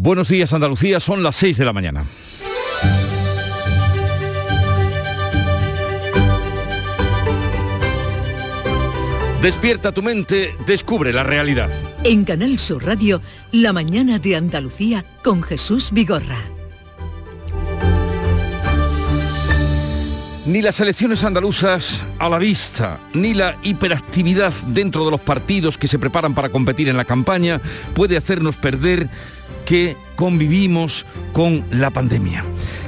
Buenos días Andalucía, son las 6 de la mañana. Despierta tu mente, descubre la realidad. En Canal Sur Radio, La mañana de Andalucía con Jesús Vigorra. Ni las elecciones andaluzas a la vista, ni la hiperactividad dentro de los partidos que se preparan para competir en la campaña puede hacernos perder que convivimos con la pandemia.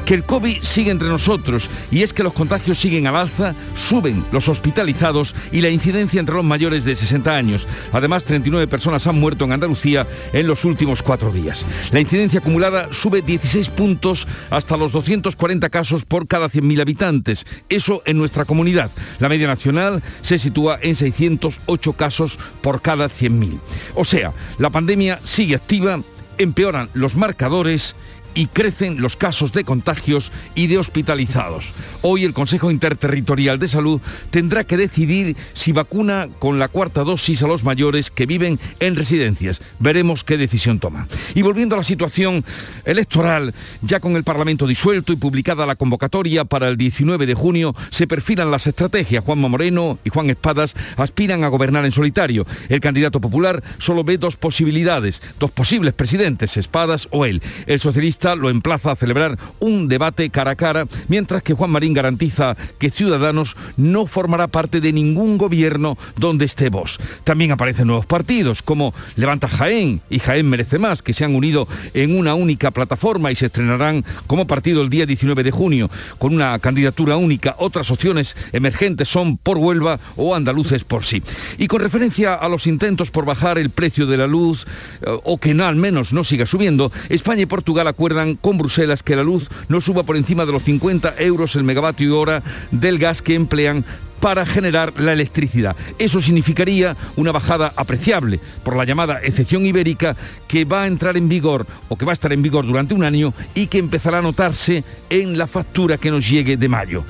Que el COVID sigue entre nosotros y es que los contagios siguen al alza, suben los hospitalizados y la incidencia entre los mayores de 60 años. Además, 39 personas han muerto en Andalucía en los últimos cuatro días. La incidencia acumulada sube 16 puntos hasta los 240 casos por cada 100.000 habitantes. Eso en nuestra comunidad. La media nacional se sitúa en 608 casos por cada 100.000. O sea, la pandemia sigue activa empeoran los marcadores y crecen los casos de contagios y de hospitalizados. Hoy el Consejo Interterritorial de Salud tendrá que decidir si vacuna con la cuarta dosis a los mayores que viven en residencias. Veremos qué decisión toma. Y volviendo a la situación electoral, ya con el Parlamento disuelto y publicada la convocatoria para el 19 de junio, se perfilan las estrategias. Juanma Moreno y Juan Espadas aspiran a gobernar en solitario. El candidato popular solo ve dos posibilidades, dos posibles presidentes, Espadas o él. El socialista lo emplaza a celebrar un debate cara a cara, mientras que Juan Marín garantiza que Ciudadanos no formará parte de ningún gobierno donde esté vos. También aparecen nuevos partidos como Levanta Jaén y Jaén Merece Más, que se han unido en una única plataforma y se estrenarán como partido el día 19 de junio, con una candidatura única. Otras opciones emergentes son por Huelva o andaluces por sí. Y con referencia a los intentos por bajar el precio de la luz, eh, o que no, al menos no siga subiendo, España y Portugal acuerdan con Bruselas que la luz no suba por encima de los 50 euros el megavatio hora del gas que emplean para generar la electricidad. Eso significaría una bajada apreciable por la llamada excepción ibérica que va a entrar en vigor o que va a estar en vigor durante un año y que empezará a notarse en la factura que nos llegue de mayo.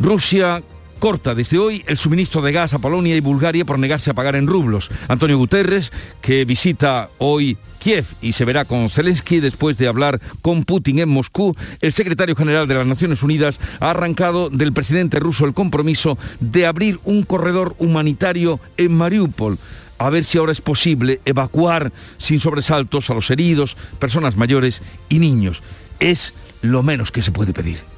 Rusia corta desde hoy el suministro de gas a Polonia y Bulgaria por negarse a pagar en rublos. Antonio Guterres, que visita hoy Kiev y se verá con Zelensky después de hablar con Putin en Moscú, el secretario general de las Naciones Unidas ha arrancado del presidente ruso el compromiso de abrir un corredor humanitario en Mariupol a ver si ahora es posible evacuar sin sobresaltos a los heridos, personas mayores y niños. Es lo menos que se puede pedir.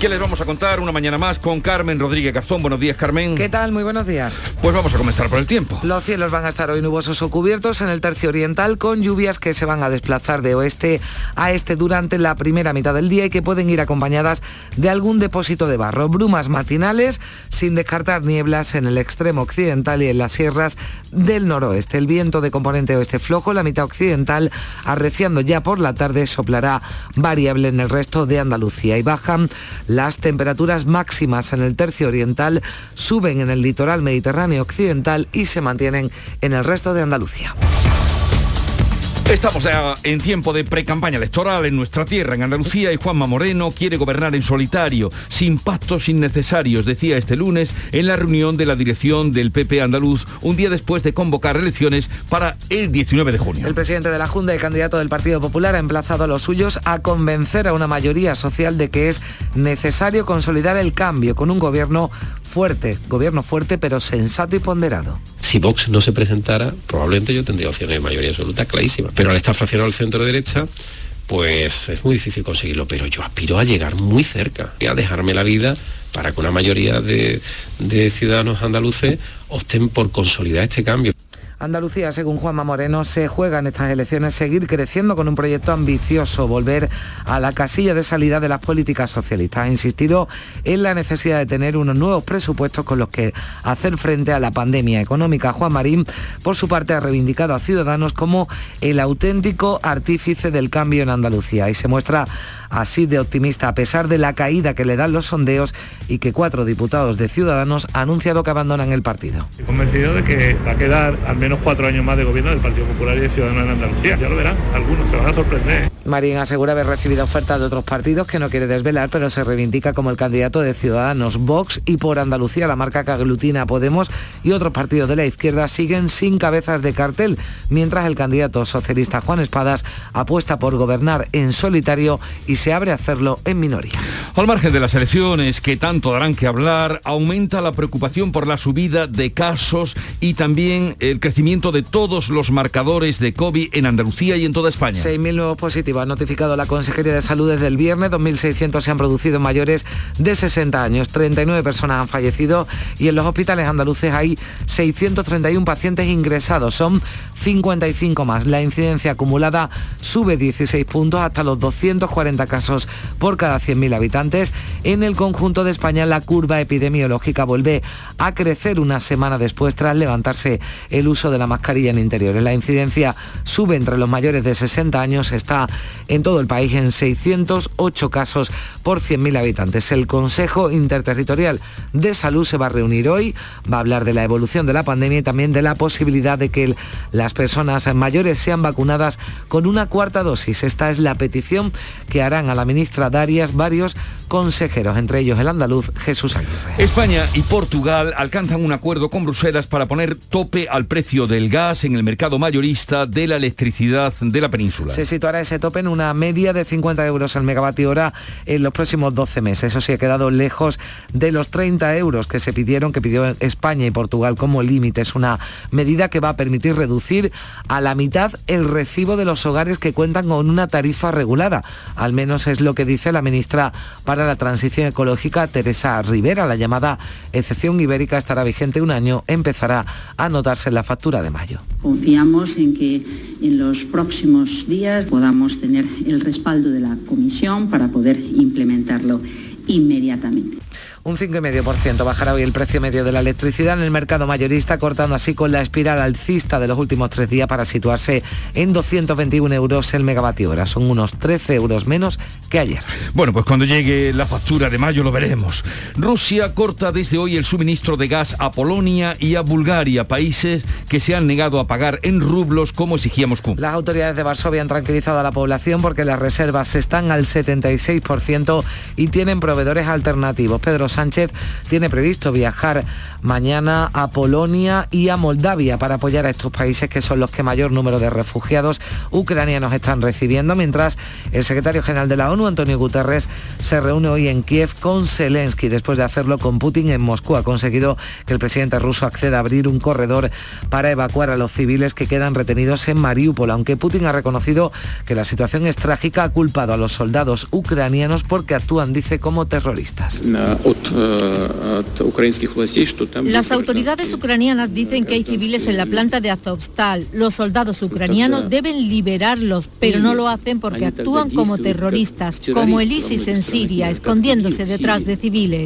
¿Qué les vamos a contar una mañana más con Carmen Rodríguez Garzón? Buenos días, Carmen. ¿Qué tal? Muy buenos días. Pues vamos a comenzar por el tiempo. Los cielos van a estar hoy nubosos o cubiertos en el tercio oriental con lluvias que se van a desplazar de oeste a este durante la primera mitad del día y que pueden ir acompañadas de algún depósito de barro. Brumas matinales sin descartar nieblas en el extremo occidental y en las sierras del noroeste. El viento de componente oeste flojo, la mitad occidental, arreciando ya por la tarde, soplará variable en el resto de Andalucía y bajan las temperaturas máximas en el tercio oriental suben en el litoral mediterráneo occidental y se mantienen en el resto de Andalucía. Estamos ya en tiempo de pre-campaña electoral en nuestra tierra, en Andalucía, y Juanma Moreno quiere gobernar en solitario, sin pactos innecesarios, decía este lunes en la reunión de la dirección del PP andaluz, un día después de convocar elecciones para el 19 de junio. El presidente de la Junta y candidato del Partido Popular ha emplazado a los suyos a convencer a una mayoría social de que es necesario consolidar el cambio con un gobierno fuerte, gobierno fuerte pero sensato y ponderado. Si Vox no se presentara, probablemente yo tendría opciones de mayoría absoluta clarísima. Pero al estar fraccionado al centro derecha, pues es muy difícil conseguirlo. Pero yo aspiro a llegar muy cerca y a dejarme la vida para que una mayoría de, de ciudadanos andaluces opten por consolidar este cambio. Andalucía, según Juanma Moreno, se juega en estas elecciones seguir creciendo con un proyecto ambicioso, volver a la casilla de salida de las políticas socialistas. Ha insistido en la necesidad de tener unos nuevos presupuestos con los que hacer frente a la pandemia económica. Juan Marín, por su parte, ha reivindicado a Ciudadanos como el auténtico artífice del cambio en Andalucía y se muestra así de optimista a pesar de la caída que le dan los sondeos y que cuatro diputados de Ciudadanos han anunciado que abandonan el partido. Estoy convencido de que va a quedar al menos cuatro años más de gobierno del Partido Popular y de Ciudadanos en Andalucía. Ya lo verán, algunos se van a sorprender. Marín asegura haber recibido ofertas de otros partidos que no quiere desvelar, pero se reivindica como el candidato de Ciudadanos, Vox y por Andalucía, la marca que aglutina Podemos y otros partidos de la izquierda siguen sin cabezas de cartel, mientras el candidato socialista Juan Espadas apuesta por gobernar en solitario y se abre a hacerlo en minoría. Al margen de las elecciones que tanto darán que hablar, aumenta la preocupación por la subida de casos y también el crecimiento de todos los marcadores de COVID en Andalucía y en toda España. 6.000 nuevos positivos ha notificado la Consejería de Salud desde el viernes, 2.600 se han producido mayores de 60 años, 39 personas han fallecido y en los hospitales andaluces hay 631 pacientes ingresados, son 55 más. La incidencia acumulada sube 16 puntos hasta los 240 casos por cada 100.000 habitantes. En el conjunto de España la curva epidemiológica vuelve a crecer una semana después tras levantarse el uso de la mascarilla en interiores. La incidencia sube entre los mayores de 60 años, está en todo el país en 608 casos por 100.000 habitantes. El Consejo Interterritorial de Salud se va a reunir hoy, va a hablar de la evolución de la pandemia y también de la posibilidad de que las personas mayores sean vacunadas con una cuarta dosis. Esta es la petición que a la ministra Darias varios consejeros, entre ellos el andaluz Jesús Aguirre. España y Portugal alcanzan un acuerdo con Bruselas para poner tope al precio del gas en el mercado mayorista de la electricidad de la península. Se situará ese tope en una media de 50 euros al megavatio hora en los próximos 12 meses. Eso sí ha quedado lejos de los 30 euros que se pidieron, que pidió España y Portugal como límite. Es una medida que va a permitir reducir a la mitad el recibo de los hogares que cuentan con una tarifa regulada. Al menos es lo que dice la ministra para la Transición Ecológica, Teresa Rivera. La llamada excepción ibérica estará vigente un año, empezará a notarse la factura de mayo. Confiamos en que en los próximos días podamos tener el respaldo de la Comisión para poder implementarlo inmediatamente. Un 5,5% bajará hoy el precio medio de la electricidad en el mercado mayorista, cortando así con la espiral alcista de los últimos tres días para situarse en 221 euros el megavatio hora. Son unos 13 euros menos que ayer. Bueno, pues cuando llegue la factura de mayo lo veremos. Rusia corta desde hoy el suministro de gas a Polonia y a Bulgaria, países que se han negado a pagar en rublos como exigía Moscú. Las autoridades de Varsovia han tranquilizado a la población porque las reservas están al 76% y tienen proveedores alternativos. Pedro Sánchez tiene previsto viajar mañana a Polonia y a Moldavia para apoyar a estos países que son los que mayor número de refugiados ucranianos están recibiendo, mientras el secretario general de la ONU, Antonio Guterres, se reúne hoy en Kiev con Zelensky después de hacerlo con Putin en Moscú. Ha conseguido que el presidente ruso acceda a abrir un corredor para evacuar a los civiles que quedan retenidos en Mariupol, aunque Putin ha reconocido que la situación es trágica, ha culpado a los soldados ucranianos porque actúan, dice, como terroristas. Las autoridades ucranianas dicen que hay civiles en la planta de Azovstal. Los soldados ucranianos deben liberarlos, pero no lo hacen porque actúan como terroristas, como el ISIS en Siria, escondiéndose detrás de civiles.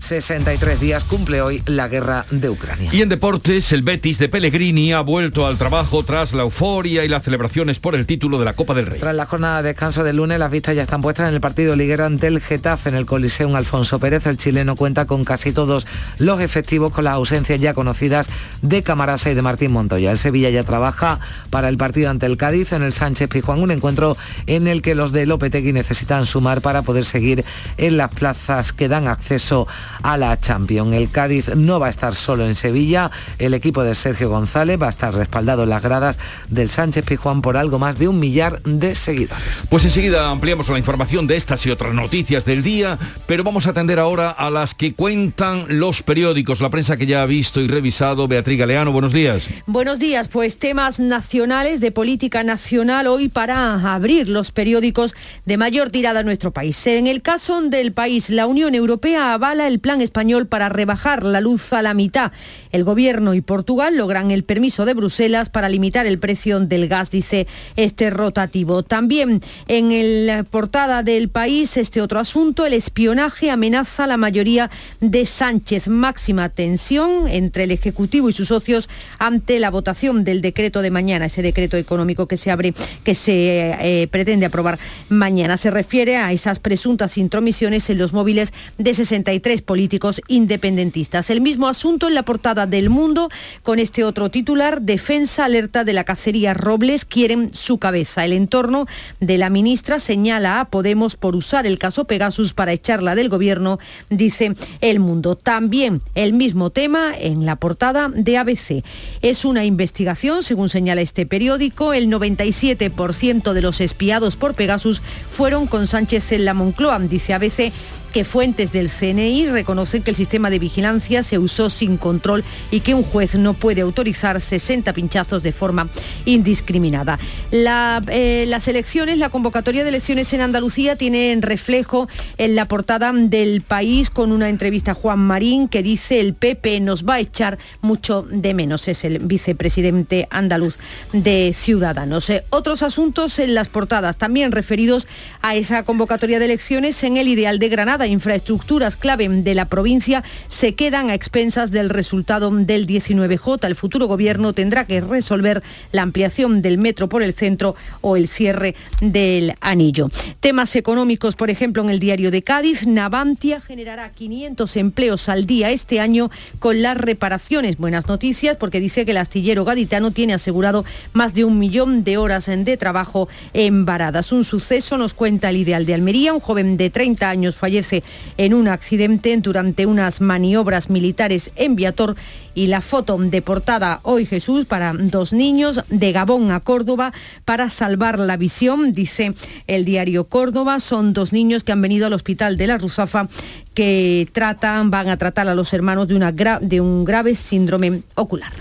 63 días cumple hoy la guerra de Ucrania. Y en deportes, el Betis de Pellegrini ha vuelto al trabajo tras la euforia y las celebraciones por el título de la Copa del Rey. Tras la jornada de descanso del lunes, las vistas ya están puestas en el partido liguero ante el Getafe en el Coliseum Alfonso Pérez. El chileno cuenta con casi todos los efectivos con las ausencias ya conocidas de Camarasa y de Martín Montoya. El Sevilla ya trabaja para el partido ante el Cádiz en el Sánchez Pijuán, un encuentro en el que los de Lopetegui necesitan sumar para poder seguir en las plazas que dan acceso a la Champions. El Cádiz no va a estar solo en Sevilla, el equipo de Sergio González va a estar respaldado en las gradas del Sánchez Pijuán por algo más de un millar de seguidores. Pues enseguida ampliamos la información de estas y otras noticias del día, pero vamos a atender ahora a las que cuentan los periódicos, la prensa que ya ha visto y revisado. Beatriz Galeano, buenos días. Buenos días, pues temas nacionales de política nacional hoy para abrir los periódicos de mayor tirada en nuestro país. En el caso del país, la Unión Europea avala el plan español para rebajar la luz a la mitad. El Gobierno y Portugal logran el permiso de Bruselas para limitar el precio del gas, dice este rotativo. También en la portada del país, este otro asunto, el espionaje amenaza a la mayoría de Sánchez. Máxima tensión entre el Ejecutivo y sus socios ante la votación del decreto de mañana, ese decreto económico que se abre, que se eh, pretende aprobar mañana. Se refiere a esas presuntas intromisiones en los móviles de 63 políticos independentistas. El mismo asunto en la portada del Mundo con este otro titular, Defensa alerta de la cacería Robles, quieren su cabeza. El entorno de la ministra señala a Podemos por usar el caso Pegasus para echarla del gobierno, dice El Mundo. También el mismo tema en la portada de ABC. Es una investigación, según señala este periódico, el 97% de los espiados por Pegasus fueron con Sánchez en la Moncloa, dice ABC que fuentes del CNI reconocen que el sistema de vigilancia se usó sin control y que un juez no puede autorizar 60 pinchazos de forma indiscriminada. Eh, las elecciones, la convocatoria de elecciones en Andalucía tiene reflejo en la portada del país con una entrevista a Juan Marín que dice el PP nos va a echar mucho de menos. Es el vicepresidente andaluz de Ciudadanos. Eh, otros asuntos en las portadas también referidos a esa convocatoria de elecciones en el ideal de Granada infraestructuras clave de la provincia se quedan a expensas del resultado del 19J. El futuro gobierno tendrá que resolver la ampliación del metro por el centro o el cierre del anillo. Temas económicos, por ejemplo, en el diario de Cádiz, Navantia generará 500 empleos al día este año con las reparaciones. Buenas noticias porque dice que el astillero gaditano tiene asegurado más de un millón de horas de trabajo en varadas. Un suceso nos cuenta el ideal de Almería. Un joven de 30 años fallece en un accidente durante unas maniobras militares en Viator y la foto de portada hoy Jesús para dos niños de Gabón a Córdoba para salvar la visión, dice el diario Córdoba. Son dos niños que han venido al hospital de la Rusafa que tratan, van a tratar a los hermanos de, de un grave síndrome ocular.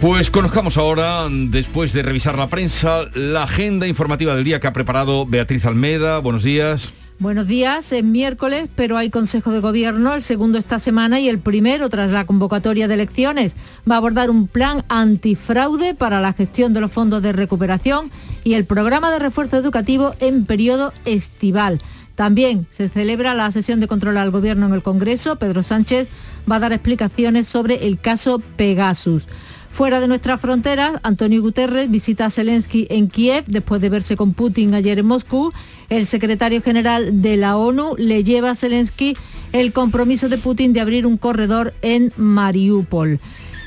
Pues conozcamos ahora, después de revisar la prensa, la agenda informativa del día que ha preparado Beatriz Almeda. Buenos días. Buenos días, es miércoles, pero hay Consejo de Gobierno, el segundo esta semana y el primero tras la convocatoria de elecciones. Va a abordar un plan antifraude para la gestión de los fondos de recuperación y el programa de refuerzo educativo en periodo estival. También se celebra la sesión de control al Gobierno en el Congreso. Pedro Sánchez va a dar explicaciones sobre el caso Pegasus. Fuera de nuestras fronteras, Antonio Guterres visita a Zelensky en Kiev después de verse con Putin ayer en Moscú. El secretario general de la ONU le lleva a Zelensky el compromiso de Putin de abrir un corredor en Mariupol.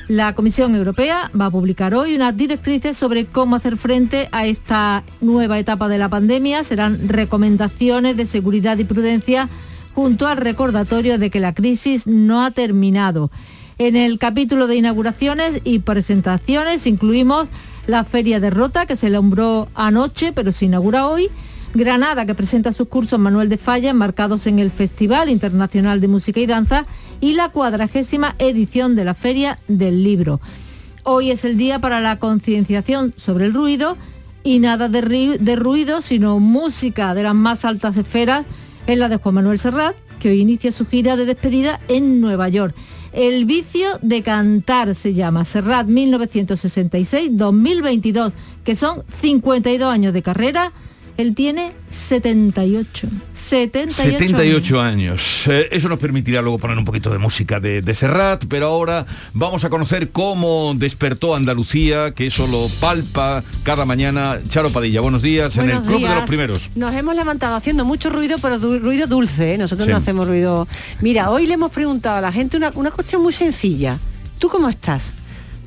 La Comisión Europea va a publicar hoy unas directrices sobre cómo hacer frente a esta nueva etapa de la pandemia. Serán recomendaciones de seguridad y prudencia junto al recordatorio de que la crisis no ha terminado. En el capítulo de inauguraciones y presentaciones incluimos la Feria de Rota, que se nombró anoche, pero se inaugura hoy. Granada, que presenta sus cursos Manuel de Falla, enmarcados en el Festival Internacional de Música y Danza, y la cuadragésima edición de la Feria del Libro. Hoy es el día para la concienciación sobre el ruido y nada de, de ruido, sino música de las más altas esferas, es la de Juan Manuel Serrat, que hoy inicia su gira de despedida en Nueva York. El vicio de cantar se llama Serrat 1966-2022, que son 52 años de carrera. Él tiene 78. 78, años. Eh, eso nos permitirá luego poner un poquito de música de, Serrat, pero ahora vamos a conocer cómo despertó Andalucía, que eso lo palpa cada mañana. Charo Padilla, buenos días, en el club de los primeros. Nos hemos levantado haciendo mucho ruido, pero ruido dulce, ¿eh? nosotros no hacemos ruido. Mira, hoy le hemos preguntado a la gente una, una cuestión muy sencilla. ¿Tú cómo estás?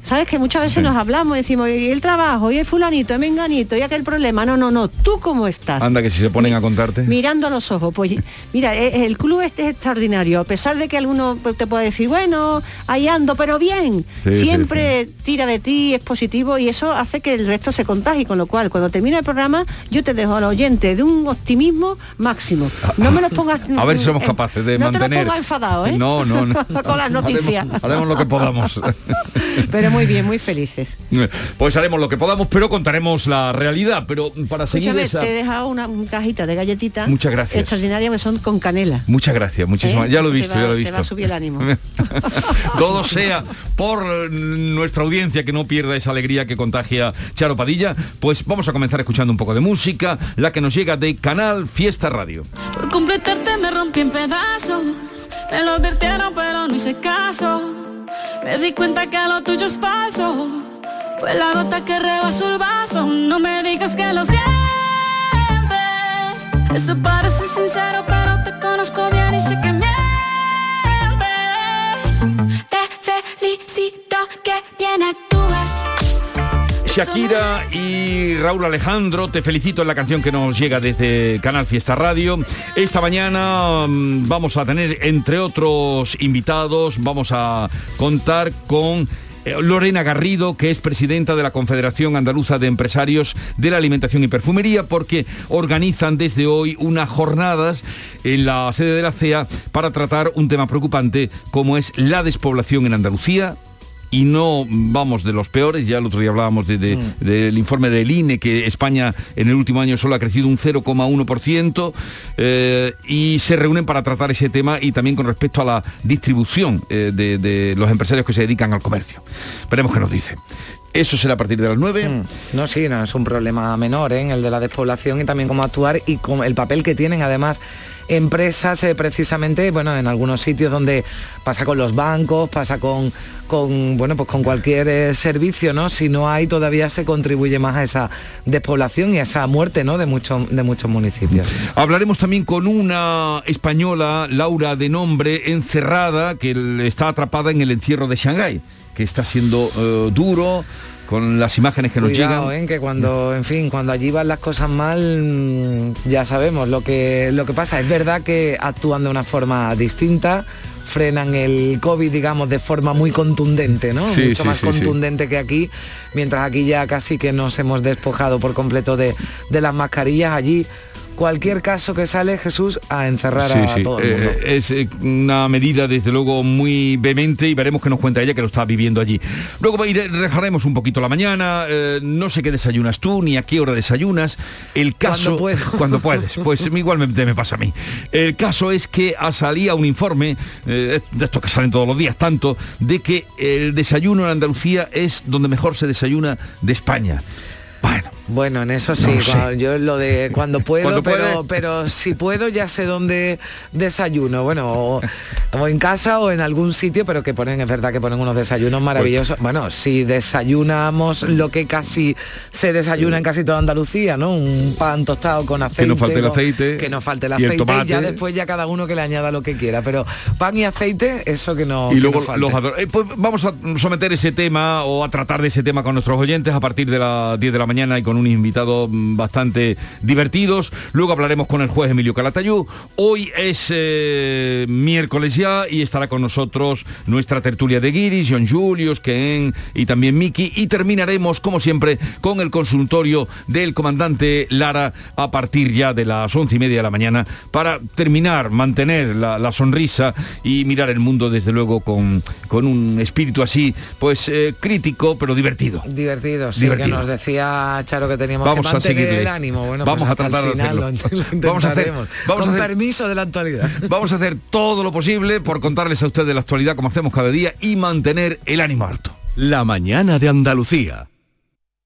¿Sabes que muchas veces nos hablamos y decimos, y el trabajo, y el fulanito, el menganito, y aquel problema? No, no, no. ¿Tú cómo estás? Anda, que si se ponen a contarte. Mirando a los ojos. Pues mira, e, el club este es extraordinario. A pesar de que alguno pues, te puede decir, bueno, ahí ando, pero bien. siempre tira de ti, es positivo y eso hace que el resto se contagie. Con lo cual, cuando termina el programa, yo te dejo al oyente de un optimismo máximo. No me lo pongas... A ver si somos capaces de mantener... No te lo enfadado, ¿eh? No, no, no. Con las noticias. Haremos, lo que podamos. pero muy bien, muy felices. Pues haremos lo que podamos, pero contaremos la realidad. Pero para seguir esa... te he dejado una cajita de galletitas. Muchas gracias. Extraordinaria, que son con canela. Muchas gracias, muchísimas. ¿Eh? Ya lo he visto, ya lo he visto. Te va a subir el ánimo. Todo sea por nuestra audiencia que no pierda esa alegría que contagia Charo Padilla. Pues vamos a comenzar escuchando un poco de música, la que nos llega de Canal Fiesta Radio. Por completarte me rompí en pedazos, me lo advirtieron pero no hice caso. Me di cuenta que lo tuyo es falso. Fue la gota que rebasó el vaso. No me digas que lo sientes. Eso parece sincero, pero Shakira y Raúl Alejandro, te felicito en la canción que nos llega desde Canal Fiesta Radio. Esta mañana mm, vamos a tener, entre otros invitados, vamos a contar con eh, Lorena Garrido, que es presidenta de la Confederación Andaluza de Empresarios de la Alimentación y Perfumería, porque organizan desde hoy unas jornadas en la sede de la CEA para tratar un tema preocupante como es la despoblación en Andalucía, y no vamos de los peores, ya el otro día hablábamos de, mm. del informe del INE que España en el último año solo ha crecido un 0,1% eh, y se reúnen para tratar ese tema y también con respecto a la distribución eh, de, los empresarios que se dedican al comercio. Veremos qué nos dice. Eso será a partir de las 9. Mm. No, sí, no, es un problema menor, ¿eh? el de la despoblación y también cómo actuar y con el papel que tienen además empresas eh, precisamente, bueno, en algunos sitios donde pasa con los bancos, pasa con, con bueno, pues con cualquier eh, servicio, ¿no? Si no hay, todavía se contribuye más a esa despoblación y a esa muerte, ¿no? De, muchos de muchos municipios. Hablaremos también con una española, Laura de nombre, encerrada, que está atrapada en el encierro de Shanghái, que está siendo eh, duro con las imágenes que nos llegan. ¿eh? que cuando, en fin, cuando allí van las cosas mal, mm, ya sabemos lo que, lo que pasa. Es verdad que actúan de una forma distinta, frenan el COVID, digamos, de forma muy contundente, ¿no? Mucho más contundente que aquí, mientras aquí ya casi que nos hemos despojado por completo de, de las mascarillas. Allí cualquier caso que sale Jesús a encerrar a todo el mundo. Eh, es eh, una medida desde luego muy vehemente y veremos qué nos cuenta ella que lo está viviendo allí. Luego dejaremos un poquito la mañana, eh, no sé qué desayunas tú ni a qué hora desayunas. El caso cuando, puedes, pues igualmente me pasa a mí. El caso es que salía un informe de estos que salen todos los días tanto de que el desayuno en Andalucía es donde mejor se desayuna de España. Bueno, bueno, en eso sí, yo lo de cuando puedo, pero, pero si puedo ya sé dónde desayuno, bueno, o, en casa o en algún sitio, pero que ponen, es verdad que ponen unos desayunos maravillosos. Pues bueno, si desayunamos lo que casi se desayuna en casi toda Andalucía, ¿no? Un pan tostado con aceite. Que no falte el aceite. Que no falte el aceite. Y, ya después ya cada uno que le añada lo que quiera. Pero pan y aceite, eso que no. Y luego los eh, pues vamos a someter ese tema o a tratar de ese tema con nuestros oyentes a partir de las 10 de la mañana y con un invitado bastante divertidos. Luego hablaremos con el juez Emilio Calatayú. Hoy es eh, miércoles ya y estará con nosotros nuestra tertulia de Guiris, John Julius, Ken y también Miki. Y terminaremos, como siempre, con el consultorio del comandante Lara a partir ya de las once y media de la mañana para terminar, mantener la, sonrisa y mirar el mundo desde luego con, con un espíritu así, pues eh, crítico pero divertido. Divertido, sí, que nos decía Charo que teníamos vamos que mantener a el ánimo. Bueno, vamos pues a tratar de hacerlo. vamos a hacer, vamos a hacer, permiso de la actualidad. Vamos a hacer todo lo posible por contarles a ustedes la actualidad como hacemos cada día y mantener el ánimo alto. La mañana de Andalucía.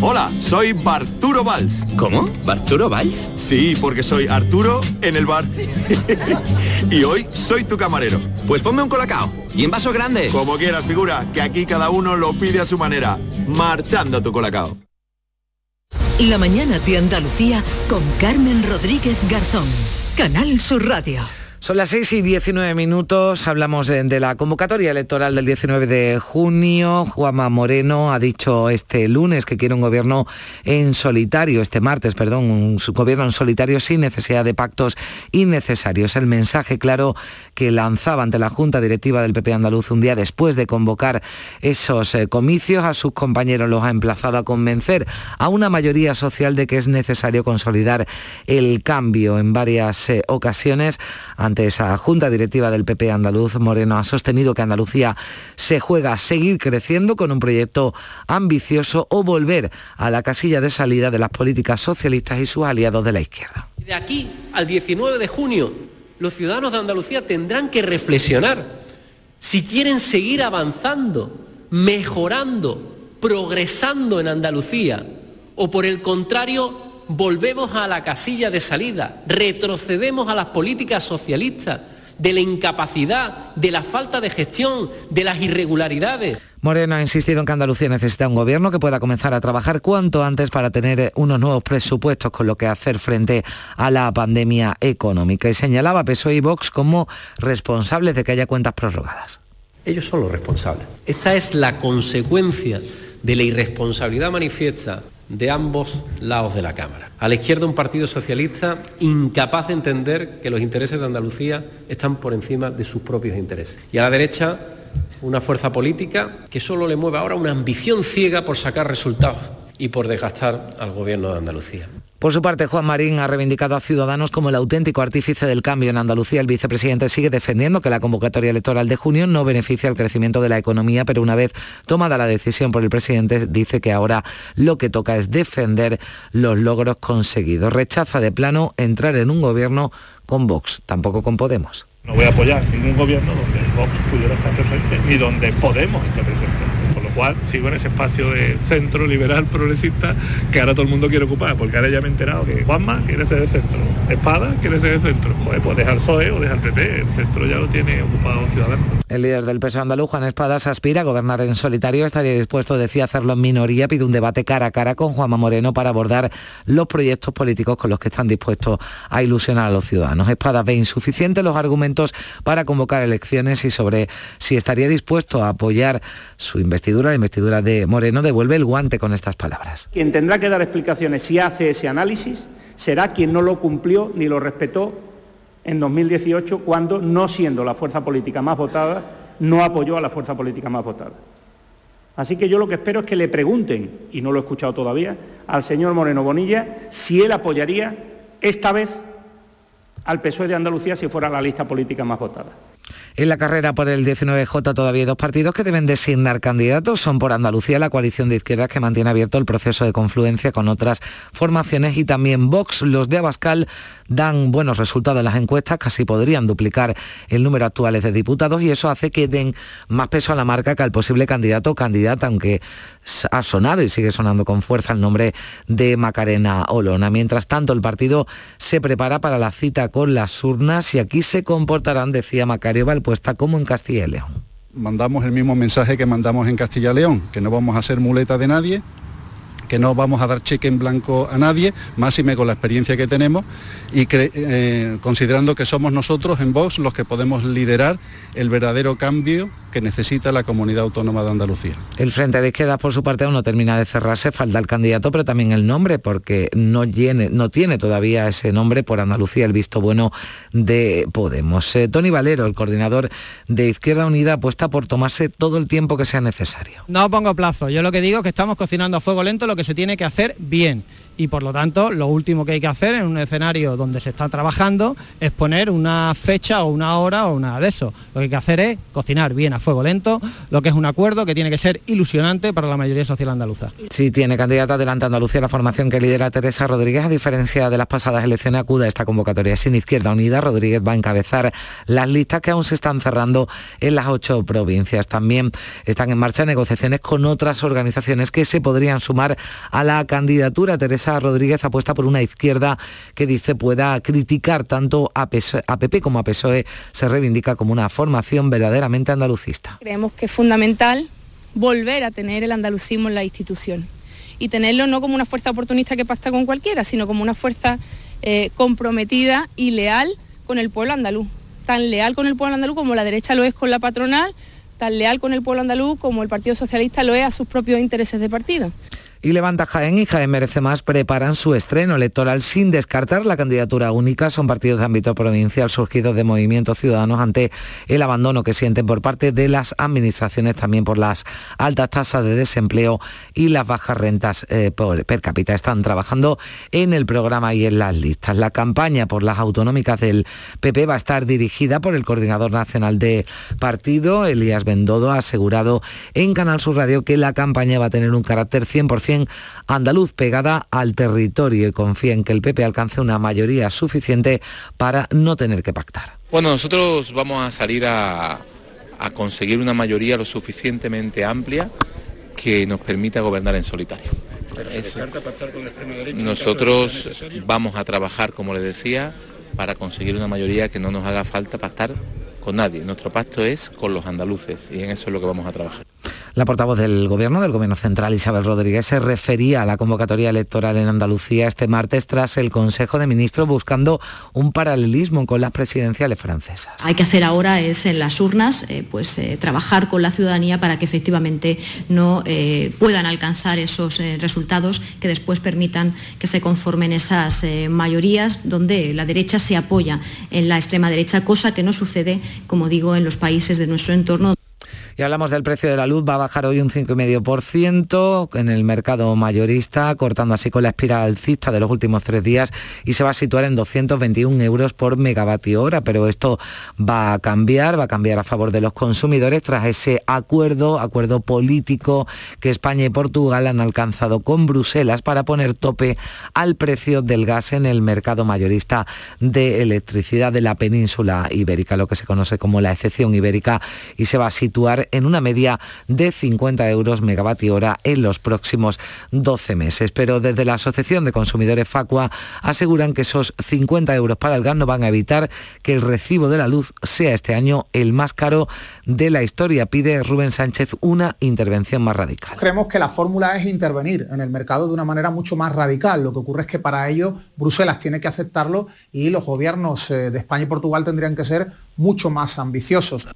Hola, soy Barturo Valls. ¿Cómo? ¿Barturo Valls? Sí, porque soy Arturo en el bar. y hoy soy tu camarero. Pues ponme un colacao. Y en vaso grande. Como quieras, figura, que aquí cada uno lo pide a su manera. Marchando tu colacao. La mañana de Andalucía con Carmen Rodríguez Garzón. Canal Sur Radio. Son las 6 y 19 minutos, hablamos de, la convocatoria electoral del 19 de junio. Juanma Moreno ha dicho este lunes que quiere un gobierno en solitario, este martes, perdón, un gobierno en solitario sin necesidad de pactos innecesarios. El mensaje claro que lanzaba ante la Junta Directiva del PP Andaluz un día después de convocar esos eh, comicios a sus compañeros los ha emplazado a convencer a una mayoría social de que es necesario consolidar el cambio en varias eh, ocasiones ante esa Junta Directiva del PP andaluz, Moreno ha sostenido que Andalucía se juega a seguir creciendo con un proyecto ambicioso o volver a la casilla de salida de las políticas socialistas y sus aliados de la izquierda. De aquí al 19 de junio, los ciudadanos de Andalucía tendrán que reflexionar si quieren seguir avanzando, mejorando, progresando en Andalucía o por el contrario volvemos a la casilla de salida, retrocedemos a las políticas socialistas de la incapacidad, de la falta de gestión, de las irregularidades. Moreno ha insistido en que Andalucía necesita un gobierno que pueda comenzar a trabajar cuanto antes para tener unos nuevos presupuestos con lo que hacer frente a la pandemia económica y señalaba a PSOE y Vox como responsables de que haya cuentas prorrogadas. Ellos son los responsables. Esta es la consecuencia de la irresponsabilidad manifiesta de ambos lados de la Cámara. A la izquierda un partido socialista incapaz de entender que los intereses de Andalucía están por encima de sus propios intereses. Y a la derecha una fuerza política que solo le mueve ahora una ambición ciega por sacar resultados y por desgastar al gobierno de Andalucía. Por su parte, Juan Marín ha reivindicado a Ciudadanos como el auténtico artífice del cambio en Andalucía. El vicepresidente sigue defendiendo que la convocatoria electoral de junio no beneficia al crecimiento de la economía, pero una vez tomada la decisión por el presidente, dice que ahora lo que toca es defender los logros conseguidos. Rechaza de plano entrar en un gobierno con Vox, tampoco con Podemos. No voy a apoyar ningún gobierno donde Vox pudiera estar presente, ni donde Podemos esté presente cual sigo en ese espacio de centro liberal progresista que ahora todo el mundo quiere ocupar, porque ahora ya me he enterado que Juanma quiere ser el centro, Espada quiere ser el centro. Joder, pues dejar PSOE o dejar PP, el centro ya lo tiene ocupado Ciudadanos. El líder del PSOE andaluz, Juan Espadas, aspira a gobernar en solitario, estaría dispuesto, decía, hacerlo en minoría, pide un debate cara a cara con Juanma Moreno para abordar los proyectos políticos con los que están dispuestos a ilusionar a los ciudadanos. Espadas ve insuficientes los argumentos para convocar elecciones y sobre si estaría dispuesto a apoyar su investidura la investidura de Moreno, devuelve el guante con estas palabras. Quien tendrá que dar explicaciones si hace ese análisis será quien no lo cumplió ni lo respetó en 2018 cuando, no siendo la fuerza política más votada, no apoyó a la fuerza política más votada. Así que yo lo que espero es que le pregunten, y no lo he escuchado todavía, al señor Moreno Bonilla si él apoyaría esta vez al PSOE de Andalucía si fuera la lista política más votada. En la carrera por el 19J todavía hay dos partidos que deben designar candidatos. Son por Andalucía la coalición de izquierdas que mantiene abierto el proceso de confluencia con otras formaciones y también Vox. Los de Abascal dan buenos resultados en las encuestas, casi podrían duplicar el número actuales de diputados y eso hace que den más peso a la marca que al posible candidato o candidata, aunque ha sonado y sigue sonando con fuerza el nombre de Macarena Olona. Mientras tanto, el partido se prepara para la cita con las urnas y aquí se comportarán, decía Macario Valpuesta, como en Castilla y León. Mandamos el mismo mensaje que mandamos en Castilla y León, que no vamos a ser muleta de nadie, que no vamos a dar cheque en blanco a nadie, máxime con la experiencia que tenemos y eh, considerando que somos nosotros en Vox los que podemos liderar el verdadero cambio que necesita la comunidad autónoma de Andalucía. El Frente de Izquierda, por su parte, aún no termina de cerrarse, falta el candidato, pero también el nombre, porque no, no tiene todavía ese nombre por Andalucía, el visto bueno de Podemos. Eh, Tony Valero, el coordinador de Izquierda Unida, apuesta por tomarse todo el tiempo que sea necesario. No pongo plazo, yo lo que digo es que estamos cocinando a fuego lento lo que se tiene que hacer bien y por lo tanto lo último que hay que hacer en un escenario donde se está trabajando es poner una fecha o una hora o nada de eso. Lo que hay que hacer es cocinar bien a fuego lento, lo que es un acuerdo que tiene que ser ilusionante para la mayoría social andaluza. Si tiene candidata adelante Andalucía, la formación que lidera Teresa Rodríguez, a diferencia de las pasadas elecciones, acude a esta convocatoria sin Izquierda Unida. Rodríguez va a encabezar las listas que aún se están cerrando en las ocho provincias. También están en marcha negociaciones con otras organizaciones que se podrían sumar a la candidatura. Teresa Rodríguez apuesta por una izquierda que dice pueda criticar tanto a, PP como a PSOE, se reivindica como una formación verdaderamente andalucista. Creemos que es fundamental volver a tener el andalucismo en la institución y tenerlo no como una fuerza oportunista que pacta con cualquiera, sino como una fuerza eh, comprometida y leal con el pueblo andaluz. Tan leal con el pueblo andaluz como la derecha lo es con la patronal, tan leal con el pueblo andaluz como el Partido Socialista lo es a sus propios intereses de partido y Levanta Jaén y Jaén Merece Más preparan su estreno electoral sin descartar la candidatura única. Son partidos de ámbito provincial surgidos de movimientos ciudadanos ante el abandono que sienten por parte de las administraciones, también por las altas tasas de desempleo y las bajas rentas eh, per cápita. Están trabajando en el programa y en las listas. La campaña por las autonómicas del PP va a estar dirigida por el coordinador nacional de partido, Elías Bendodo, ha asegurado en Canal Sur Radio que la campaña va a tener un carácter 100% andaluz pegada al territorio y confía en que el PP alcance una mayoría suficiente para no tener que pactar. Bueno, nosotros vamos a salir a, conseguir una mayoría lo suficientemente amplia que nos permita gobernar en solitario. nosotros vamos a trabajar, como le decía, para conseguir una mayoría que no nos haga falta pactar con nadie. Nuestro pacto es con los andaluces y en eso es lo que vamos a trabajar. La portavoz del Gobierno, del Gobierno Central, Isabel Rodríguez, se refería a la convocatoria electoral en Andalucía este martes tras el Consejo de Ministros buscando un paralelismo con las presidenciales francesas. Hay que hacer ahora es en las urnas eh, pues, eh, trabajar con la ciudadanía para que efectivamente no eh, puedan alcanzar esos resultados que después permitan que se conformen esas mayorías donde la derecha se apoya en la extrema derecha, cosa que no sucede, como digo, en los países de nuestro entorno. Y hablamos del precio de la luz, va a bajar hoy un 5,5% en el mercado mayorista, cortando así con la espiral alcista de los últimos tres días y se va a situar en 221 euros por megavatio hora. Pero esto va a cambiar, va a cambiar a favor de los consumidores tras ese acuerdo, acuerdo político que España y Portugal han alcanzado con Bruselas para poner tope al precio del gas en el mercado mayorista de electricidad de la península ibérica, lo que se conoce como la excepción ibérica, y se va a situar en una media de 50 euros megavatio hora en los próximos 12 meses. Pero desde la Asociación de Consumidores Facua aseguran que esos 50 euros para el gas no van a evitar que el recibo de la luz sea este año el más caro de la historia. Pide Rubén Sánchez una intervención más radical. Creemos que la fórmula es intervenir en el mercado de una manera mucho más radical. Lo que ocurre es que para ello Bruselas tiene que aceptarlo y los gobiernos de España y Portugal tendrían que ser mucho más ambiciosos.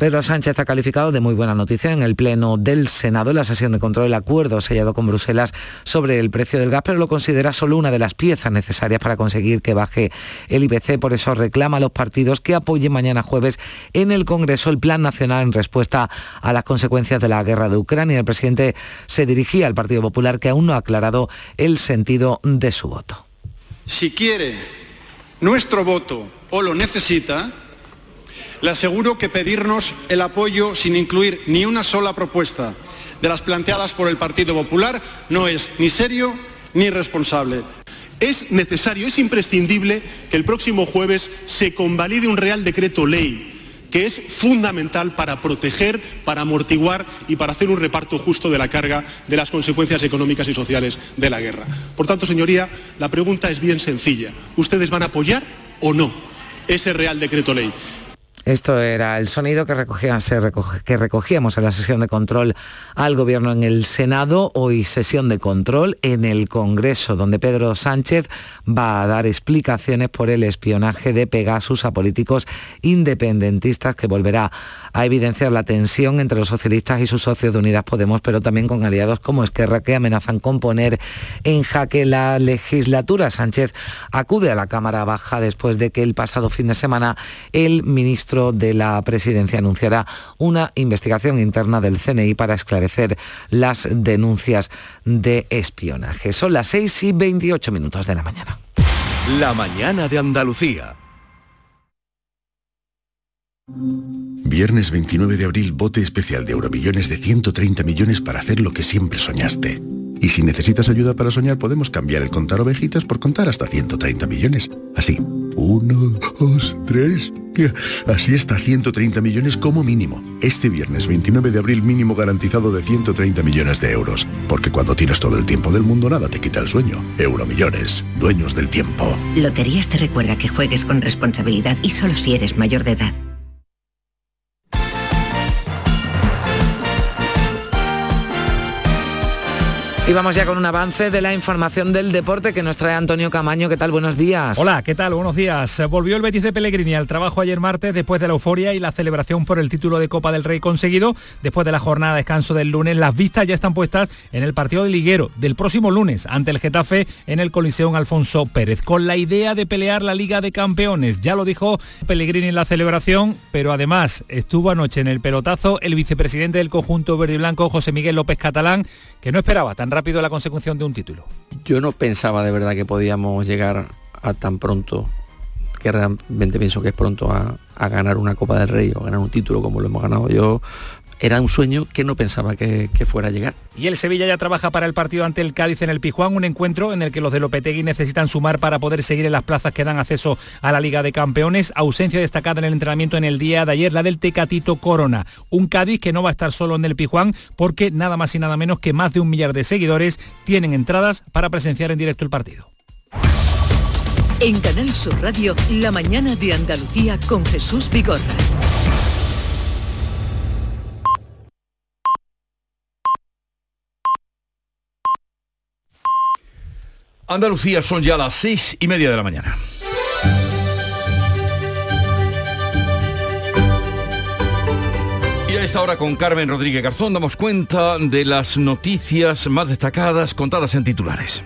Pedro Sánchez ha calificado de muy buena noticia en el Pleno del Senado, en la sesión de control, el acuerdo sellado con Bruselas sobre el precio del gas, pero lo considera solo una de las piezas necesarias para conseguir que baje el IPC. Por eso reclama a los partidos que apoyen mañana jueves en el Congreso el Plan Nacional en respuesta a las consecuencias de la guerra de Ucrania. El presidente se dirigía al Partido Popular, que aún no ha aclarado el sentido de su voto. Si quiere nuestro voto o lo necesita, le aseguro que pedirnos el apoyo sin incluir ni una sola propuesta de las planteadas por el Partido Popular no es ni serio ni responsable. Es necesario, es imprescindible que el próximo jueves se convalide un Real Decreto Ley que es fundamental para proteger, para amortiguar y para hacer un reparto justo de la carga de las consecuencias económicas y sociales de la guerra. Por tanto, señoría, la pregunta es bien sencilla. ¿Ustedes van a apoyar o no ese Real Decreto Ley? Esto era el sonido que, recogíamos en la sesión de control al Gobierno en el Senado, hoy sesión de control en el Congreso, donde Pedro Sánchez va a dar explicaciones por el espionaje de Pegasus a políticos independentistas que volverá a evidenciar la tensión entre los socialistas y sus socios de Unidas Podemos, pero también con aliados como Esquerra que amenazan con poner en jaque la legislatura. Sánchez acude a la Cámara Baja después de que el pasado fin de semana el ministro de la Presidencia anunciará una investigación interna del CNI para esclarecer las denuncias de espionaje. Son las 6 y 28 minutos de la mañana. La mañana de Andalucía. Viernes 29 de abril, bote especial de Euromillones de 130 millones para hacer lo que siempre soñaste. Y si necesitas ayuda para soñar, podemos cambiar el contar ovejitas por contar hasta 130 millones. Así. Uno, dos, tres. Así está 130 millones como mínimo. Este viernes 29 de abril mínimo garantizado de 130 millones de euros. Porque cuando tienes todo el tiempo del mundo nada te quita el sueño. Euromillones. Dueños del tiempo. Loterías te recuerda que juegues con responsabilidad y solo si eres mayor de edad. Y vamos ya con un avance de la información del deporte que nos trae Antonio Camaño. ¿Qué tal? Buenos días. Hola, ¿qué tal? Buenos días. Volvió el Betis de Pellegrini al trabajo ayer martes después de la euforia y la celebración por el título de Copa del Rey conseguido. Después de la jornada de descanso del lunes, las vistas ya están puestas en el partido de liguero del próximo lunes ante el Getafe en el Coliseum Alfonso Pérez, con la idea de pelear la Liga de Campeones. Ya lo dijo Pellegrini en la celebración, pero además estuvo anoche en el pelotazo el vicepresidente del conjunto verde y blanco, José Miguel López Catalán, que no esperaba tan rápido rápido la consecución de un título. Yo no pensaba de verdad que podíamos llegar a tan pronto, que realmente pienso que es pronto a, a ganar una Copa del Rey o ganar un título como lo hemos ganado. Yo era un sueño que no pensaba que, que, fuera a llegar. Y el Sevilla ya trabaja para el partido ante el Cádiz en el Pijuán, un encuentro en el que los de Lopetegui necesitan sumar para poder seguir en las plazas que dan acceso a la Liga de Campeones. Ausencia destacada en el entrenamiento en el día de ayer, la del Tecatito Corona. Un Cádiz que no va a estar solo en el Pijuán porque nada más y nada menos que más de un millar de seguidores tienen entradas para presenciar en directo el partido. En Canal Sur Radio, la mañana de Andalucía con Jesús Vigorra. Andalucía son ya las seis y media de la mañana. Y a esta hora con Carmen Rodríguez Garzón damos cuenta de las noticias más destacadas contadas en titulares.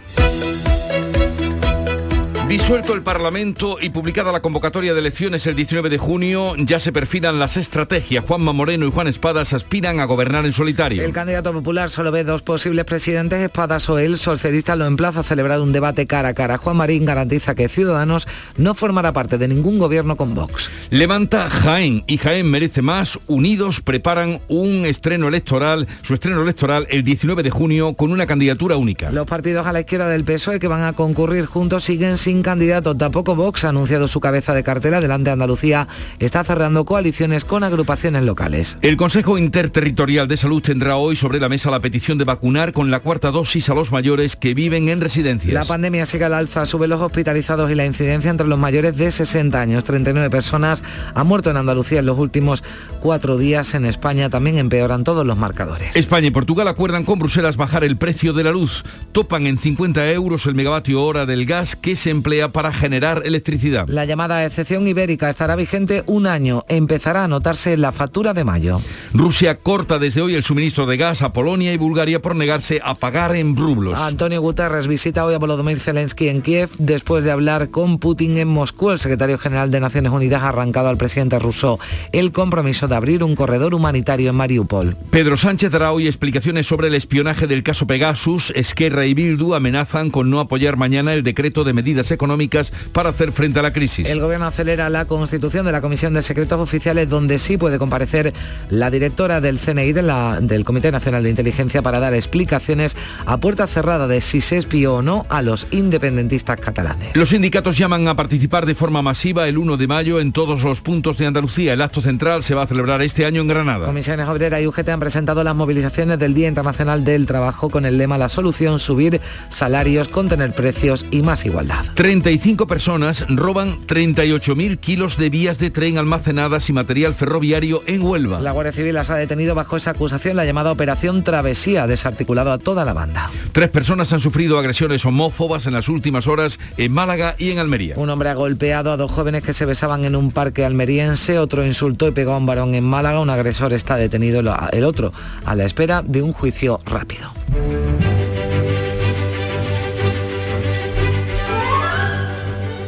Disuelto el Parlamento y publicada la convocatoria de elecciones el 19 de junio, ya se perfilan las estrategias. Juanma Moreno y Juan Espadas aspiran a gobernar en solitario. El candidato popular solo ve dos posibles presidentes, Espadas o él. Socialista lo emplaza a celebrar un debate cara a cara. Juan Marín garantiza que Ciudadanos no formará parte de ningún gobierno con Vox. Levanta Jaén y Jaén merece más. Unidos preparan un estreno electoral, su estreno electoral el 19 de junio con una candidatura única. Los partidos a la izquierda del PSOE que van a concurrir juntos siguen sin candidato. Tampoco Vox ha anunciado su cabeza de cartela. Delante Andalucía está cerrando coaliciones con agrupaciones locales. El Consejo Interterritorial de Salud tendrá hoy sobre la mesa la petición de vacunar con la cuarta dosis a los mayores que viven en residencias. La pandemia sigue al alza, sube los hospitalizados y la incidencia entre los mayores de 60 años. 39 personas han muerto en Andalucía en los últimos cuatro días. En España también empeoran todos los marcadores. España y Portugal acuerdan con Bruselas bajar el precio de la luz. Topan en 50 euros el megavatio hora del gas que se emplea para generar electricidad. La llamada excepción ibérica estará vigente un año. Empezará a notarse en la factura de mayo. Rusia corta desde hoy el suministro de gas a Polonia y Bulgaria por negarse a pagar en rublos. Antonio Guterres visita hoy a Volodymyr Zelensky en Kiev después de hablar con Putin en Moscú. El secretario general de Naciones Unidas ha arrancado al presidente ruso el compromiso de abrir un corredor humanitario en Mariupol. Pedro Sánchez dará hoy explicaciones sobre el espionaje del caso Pegasus. Esquerra y Bildu amenazan con no apoyar mañana el decreto de medidas económicas para hacer frente a la crisis. El gobierno acelera la constitución de la Comisión de Secretos Oficiales donde sí puede comparecer la directora del CNI de la, del Comité Nacional de Inteligencia para dar explicaciones a puerta cerrada de si se espió o no a los independentistas catalanes. Los sindicatos llaman a participar de forma masiva el 1 de mayo en todos los puntos de Andalucía. El acto central se va a celebrar este año en Granada. Comisiones Obreras y UGT han presentado las movilizaciones del Día Internacional del Trabajo con el lema La solución, subir salarios, contener precios y más igualdad. 35 personas roban 38.000 kilos de vías de tren almacenadas y material ferroviario en Huelva. La Guardia Civil las ha detenido bajo esa acusación, la llamada Operación Travesía, desarticulado a toda la banda. Tres personas han sufrido agresiones homófobas en las últimas horas en Málaga y en Almería. Un hombre ha golpeado a dos jóvenes que se besaban en un parque almeriense, otro insultó y pegó a un varón en Málaga, un agresor está detenido, el otro a la espera de un juicio rápido.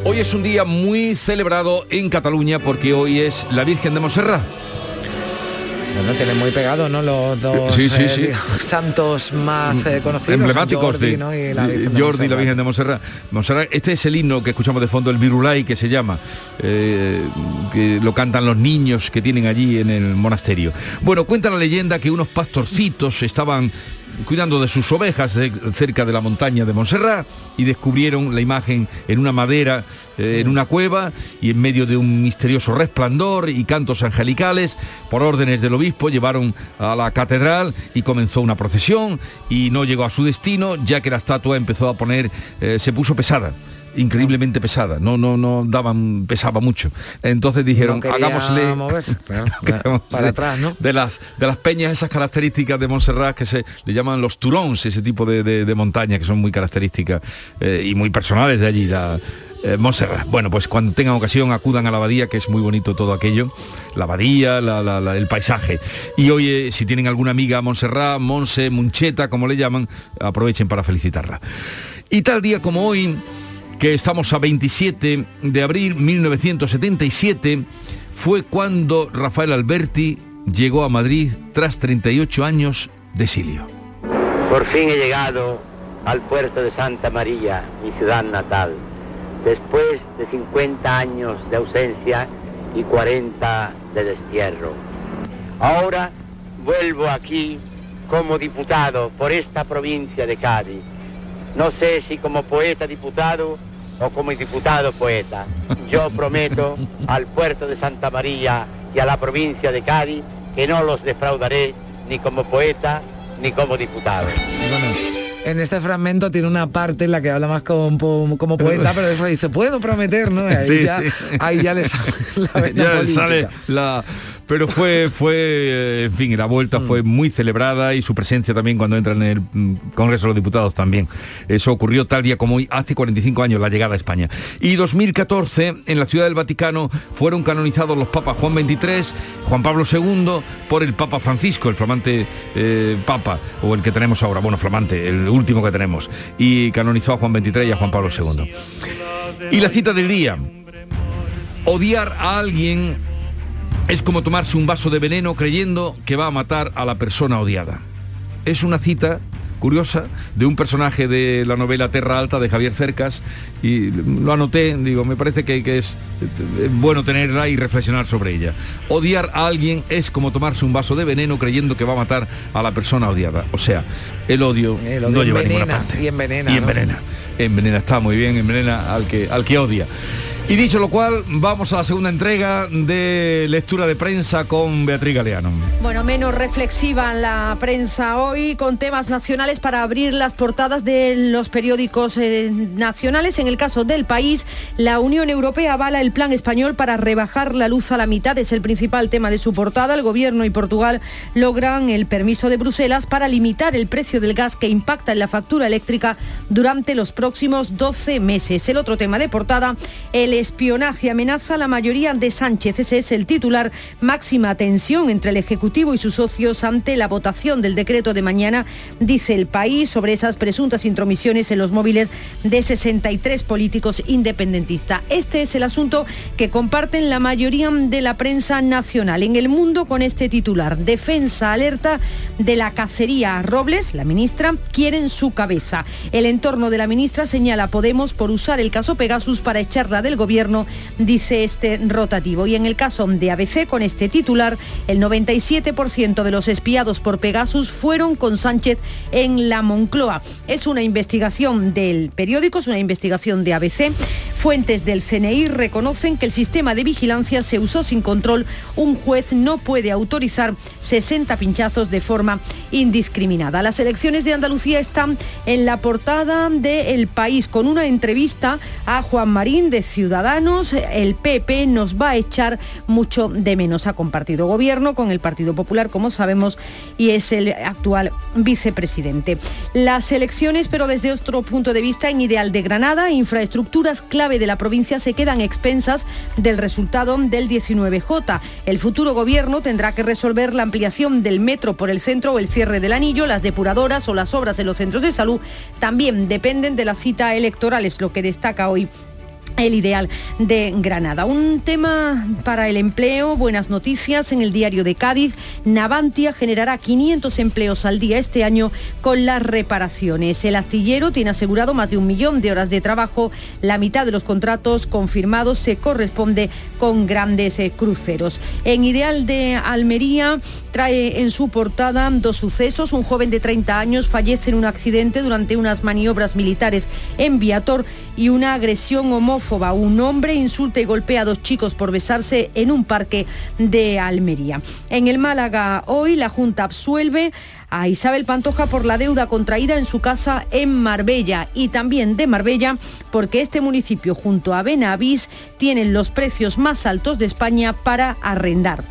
Hoy es un día muy celebrado en Cataluña porque hoy es la Virgen de Montserrat. Bueno, tienen muy pegado, ¿no? Los dos Sí, sí, eh, sí. digamos, santos más eh, conocidos. emblemáticos Jordi, de ¿no? y la Virgen de Jordi y la Montserrat. Virgen de Montserrat. Montserrat. Este es el himno que escuchamos de fondo, el Virulai, que se llama, eh, que lo cantan los niños que tienen allí en el monasterio. Bueno, cuenta la leyenda que unos pastorcitos estaban cuidando de sus ovejas cerca de la montaña de Montserrat y descubrieron la imagen en una madera, eh, en una cueva y en medio de un misterioso resplandor y cantos angelicales, por órdenes del obispo llevaron a la catedral y comenzó una procesión y no llegó a su destino ya que la estatua empezó a poner, eh, se puso pesada increíblemente pesada, no, no, no daban, pesaba mucho. Entonces dijeron, No hagámosle moverse, claro, para de- atrás, ¿no? de las de las peñas esas características de Montserrat que se le llaman los turons, ese tipo de, de, de montañas que son muy características eh, y muy personales de allí, la eh, Montserrat. Bueno, pues cuando tengan ocasión acudan a la abadía, que es muy bonito todo aquello, la abadía, la- la- la- el paisaje. Y hoy, eh, si tienen alguna amiga Montserrat, Monse, Muncheta, como le llaman, aprovechen para felicitarla. Y tal día como hoy, que estamos a 27 de abril 1977, fue cuando Rafael Alberti llegó a Madrid tras 38 años de exilio. Por fin he llegado al puerto de Santa María, mi ciudad natal, después de 50 años de ausencia y 40 de destierro. Ahora vuelvo aquí como diputado por esta provincia de Cádiz. No sé si como poeta diputado o como diputado poeta. Yo prometo al puerto de Santa María y a la provincia de Cádiz que no los defraudaré ni como poeta ni como diputado. En este fragmento tiene una parte en la que habla más como, como poeta, pero después dice, puedo prometer, ¿no? Ahí, ya, ahí ya le sale la ya sale la pero fue, fue, en fin, la vuelta fue mm. muy celebrada y su presencia también cuando entra en el mm, Congreso de los Diputados también. Eso ocurrió tal día como hoy, hace 45 años, la llegada a España. Y 2014, en la Ciudad del Vaticano, fueron canonizados los papas Juan XXIII, Juan Pablo II, por el Papa Francisco, el flamante eh, Papa, o el que tenemos ahora, bueno, flamante, el último que tenemos, y canonizó a Juan XXIII y a Juan Pablo II. Y la cita del día, odiar a alguien es como tomarse un vaso de veneno creyendo que va a matar a la persona odiada. Es una cita curiosa de un personaje de la novela Terra Alta de Javier Cercas y lo anoté, digo, me parece que, es, bueno tenerla y reflexionar sobre ella. Odiar a alguien es como tomarse un vaso de veneno creyendo que va a matar a la persona odiada. O sea, el odio, no lleva a ninguna parte. Y envenena. Y envenena. Envenena, está muy bien, envenena al que, al que odia. Y dicho lo cual, vamos a la segunda entrega de lectura de prensa con Beatriz Galeano. Bueno, menos reflexiva la prensa hoy con temas nacionales para abrir las portadas de los periódicos eh, nacionales. En el caso del país, la Unión Europea avala el plan español para rebajar la luz a la mitad. Es el principal tema de su portada. El gobierno y Portugal logran el permiso de Bruselas para limitar el precio del gas que impacta en la factura eléctrica durante los próximos 12 meses. El otro tema de portada, el espionaje amenaza la mayoría de Sánchez. Ese es el titular. Máxima tensión entre el Ejecutivo y sus socios ante la votación del decreto de mañana, dice el país, sobre esas presuntas intromisiones en los móviles de 63 políticos independentistas. Este es el asunto que comparten la mayoría de la prensa nacional. En el mundo con este titular, defensa alerta de la cacería a Robles, la ministra, quieren su cabeza. El entorno de la ministra señala Podemos por usar el caso Pegasus para echarla del gobierno gobierno, dice este rotativo. Y en el caso de ABC, con este titular, el 97% de los espiados por Pegasus fueron con Sánchez en la Moncloa. Es una investigación del periódico, es una investigación de ABC. Fuentes del CNI reconocen que el sistema de vigilancia se usó sin control. Un juez no puede autorizar 60 pinchazos de forma indiscriminada. Las elecciones de Andalucía están en la portada de El País con una entrevista a Juan Marín de Ciudad Ciudadanos, el PP nos va a echar mucho de menos. Ha compartido gobierno con el Partido Popular, como sabemos, y es el actual vicepresidente. Las elecciones, pero desde otro punto de vista, en Ideal de Granada, infraestructuras clave de la provincia se quedan expensas del resultado del 19J. El futuro gobierno tendrá que resolver la ampliación del metro por el centro o el cierre del anillo, las depuradoras o las obras en los centros de salud también dependen de la cita electoral, es lo que destaca hoy el ideal de Granada. Un tema para el empleo, buenas noticias en el diario de Cádiz. Navantia generará 500 empleos al día este año con las reparaciones. El astillero tiene asegurado más de un millón de horas de trabajo. La mitad de los contratos confirmados se corresponde con grandes eh, cruceros. En Ideal de Almería trae en su portada dos sucesos. Un joven de 30 años fallece en un accidente durante unas maniobras militares en Viator y una agresión homófoba un hombre insulta y golpea a dos chicos por besarse en un parque de Almería. En el Málaga hoy la Junta absuelve a Isabel Pantoja por la deuda contraída en su casa en Marbella y también de Marbella porque este municipio junto a Benavís tienen los precios más altos de España para arrendar.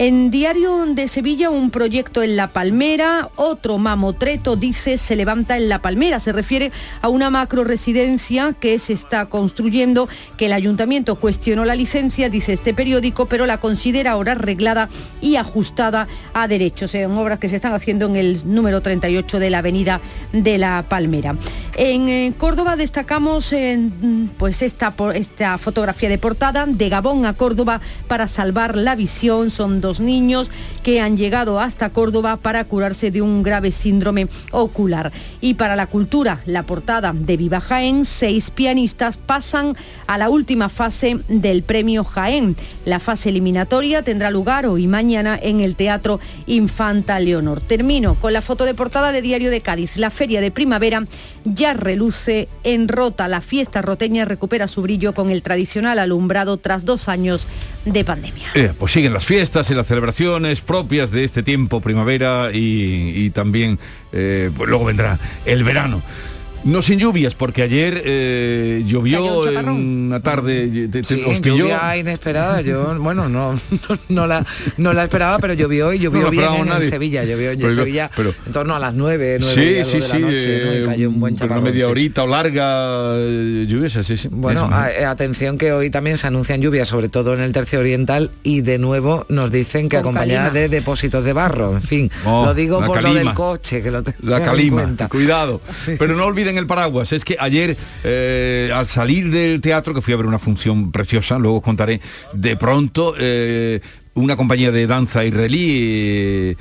En Diario de Sevilla, un proyecto en La Palmera, otro mamotreto, dice, se levanta en La Palmera. Se refiere a una macro residencia que se está construyendo, que el ayuntamiento cuestionó la licencia, dice este periódico, pero la considera ahora arreglada y ajustada a derechos. Son obras que se están haciendo en el número 38 de la avenida de La Palmera. En eh, Córdoba destacamos pues esta, fotografía de portada de Gabón a Córdoba para salvar la visión. Niños que han llegado hasta Córdoba para curarse de un grave síndrome ocular. Y para la cultura, la portada de Viva Jaén, seis pianistas pasan a la última fase del premio Jaén. La fase eliminatoria tendrá lugar hoy mañana en el Teatro Infanta Leonor. Termino con la foto de portada de Diario de Cádiz. La feria de primavera ya reluce en Rota. La fiesta roteña recupera su brillo con el tradicional alumbrado tras dos años de pandemia. Eh, pues siguen las fiestas, las celebraciones propias de este tiempo, primavera y, y también, eh, pues luego vendrá el verano. No sin lluvias, porque ayer eh, llovió en una tarde, te, te- Sí, os pilló. lluvia inesperada. Yo, bueno, no, no, no la, no la esperaba, pero llovió y llovió No bien en. Sevilla. Llovió en Pero- Sevilla pero- en torno a las 9, 9 Sí, y algo sí, de la sí, noche, ¿no? Y eh, cayó un buen una chaparrón, media sí. horita o larga eh, lluviosa, sí, sí. Bueno, eh, atención que hoy también se anuncian lluvias, sobre todo en el tercio oriental, y de nuevo nos dicen que calima. de depósitos de barro. En fin, Oh, lo digo por lo del coche, que lo tengo La en calima, cuenta. cuidado. Pero no olviden el paraguas. Es que ayer, eh, al salir del teatro, que fui a ver una función preciosa, luego os contaré, de pronto eh, una compañía de danza israelí, eh,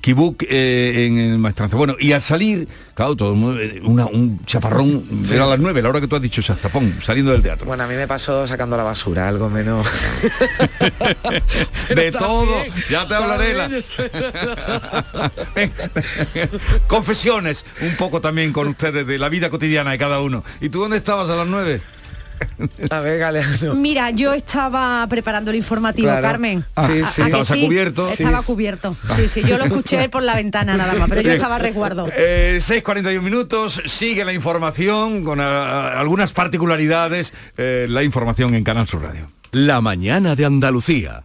Kibuk eh, en el maestranza. Bueno, y al salir, claro, todo el mundo, eh, una- un chaparrón, Sí, era a las sí. nueve, la hora que tú has dicho, Sastapón, saliendo del teatro. Bueno, a mí me pasó sacando la basura, algo menos. de todo, ya te hablaré. la- Confesiones, un poco también con ustedes de la vida cotidiana de cada uno. ¿Y tú dónde estabas a las nueve? A ver, Galeano. Mira, yo estaba preparando el informativo, Claro. Carmen. Ah, sí, ¿A- sí. a que ¿Estabas a cubierto? Estaba Sí. cubierto. Sí, sí, yo lo escuché por la ventana nada más, pero yo estaba a resguardo. Eh, 6.41 minutos, sigue la información con ah, algunas particularidades, eh, la información en Canal Sur Radio. La mañana de Andalucía.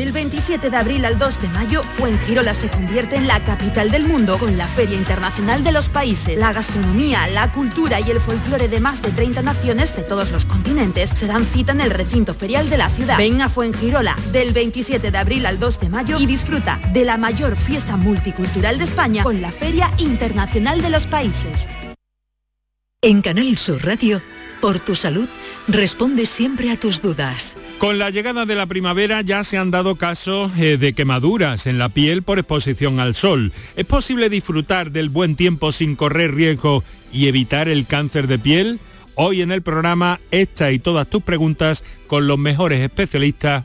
Del 27 de abril al 2 de mayo, Fuengirola se convierte en la capital del mundo con la Feria Internacional de los Países. La gastronomía, la cultura y el folclore de más de 30 naciones de todos los continentes se dan cita en el recinto ferial de la ciudad. Ven a Fuengirola del 27 de abril al 2 de mayo y disfruta de la mayor fiesta multicultural de España con la Feria Internacional de los Países. En Canal Sur Radio, por tu salud, responde siempre a tus dudas. Con la llegada de la primavera ya se han dado casos eh, de quemaduras en la piel por exposición al sol. ¿Es posible disfrutar del buen tiempo sin correr riesgo y evitar el cáncer de piel? Hoy en el programa esta y todas tus preguntas con los mejores especialistas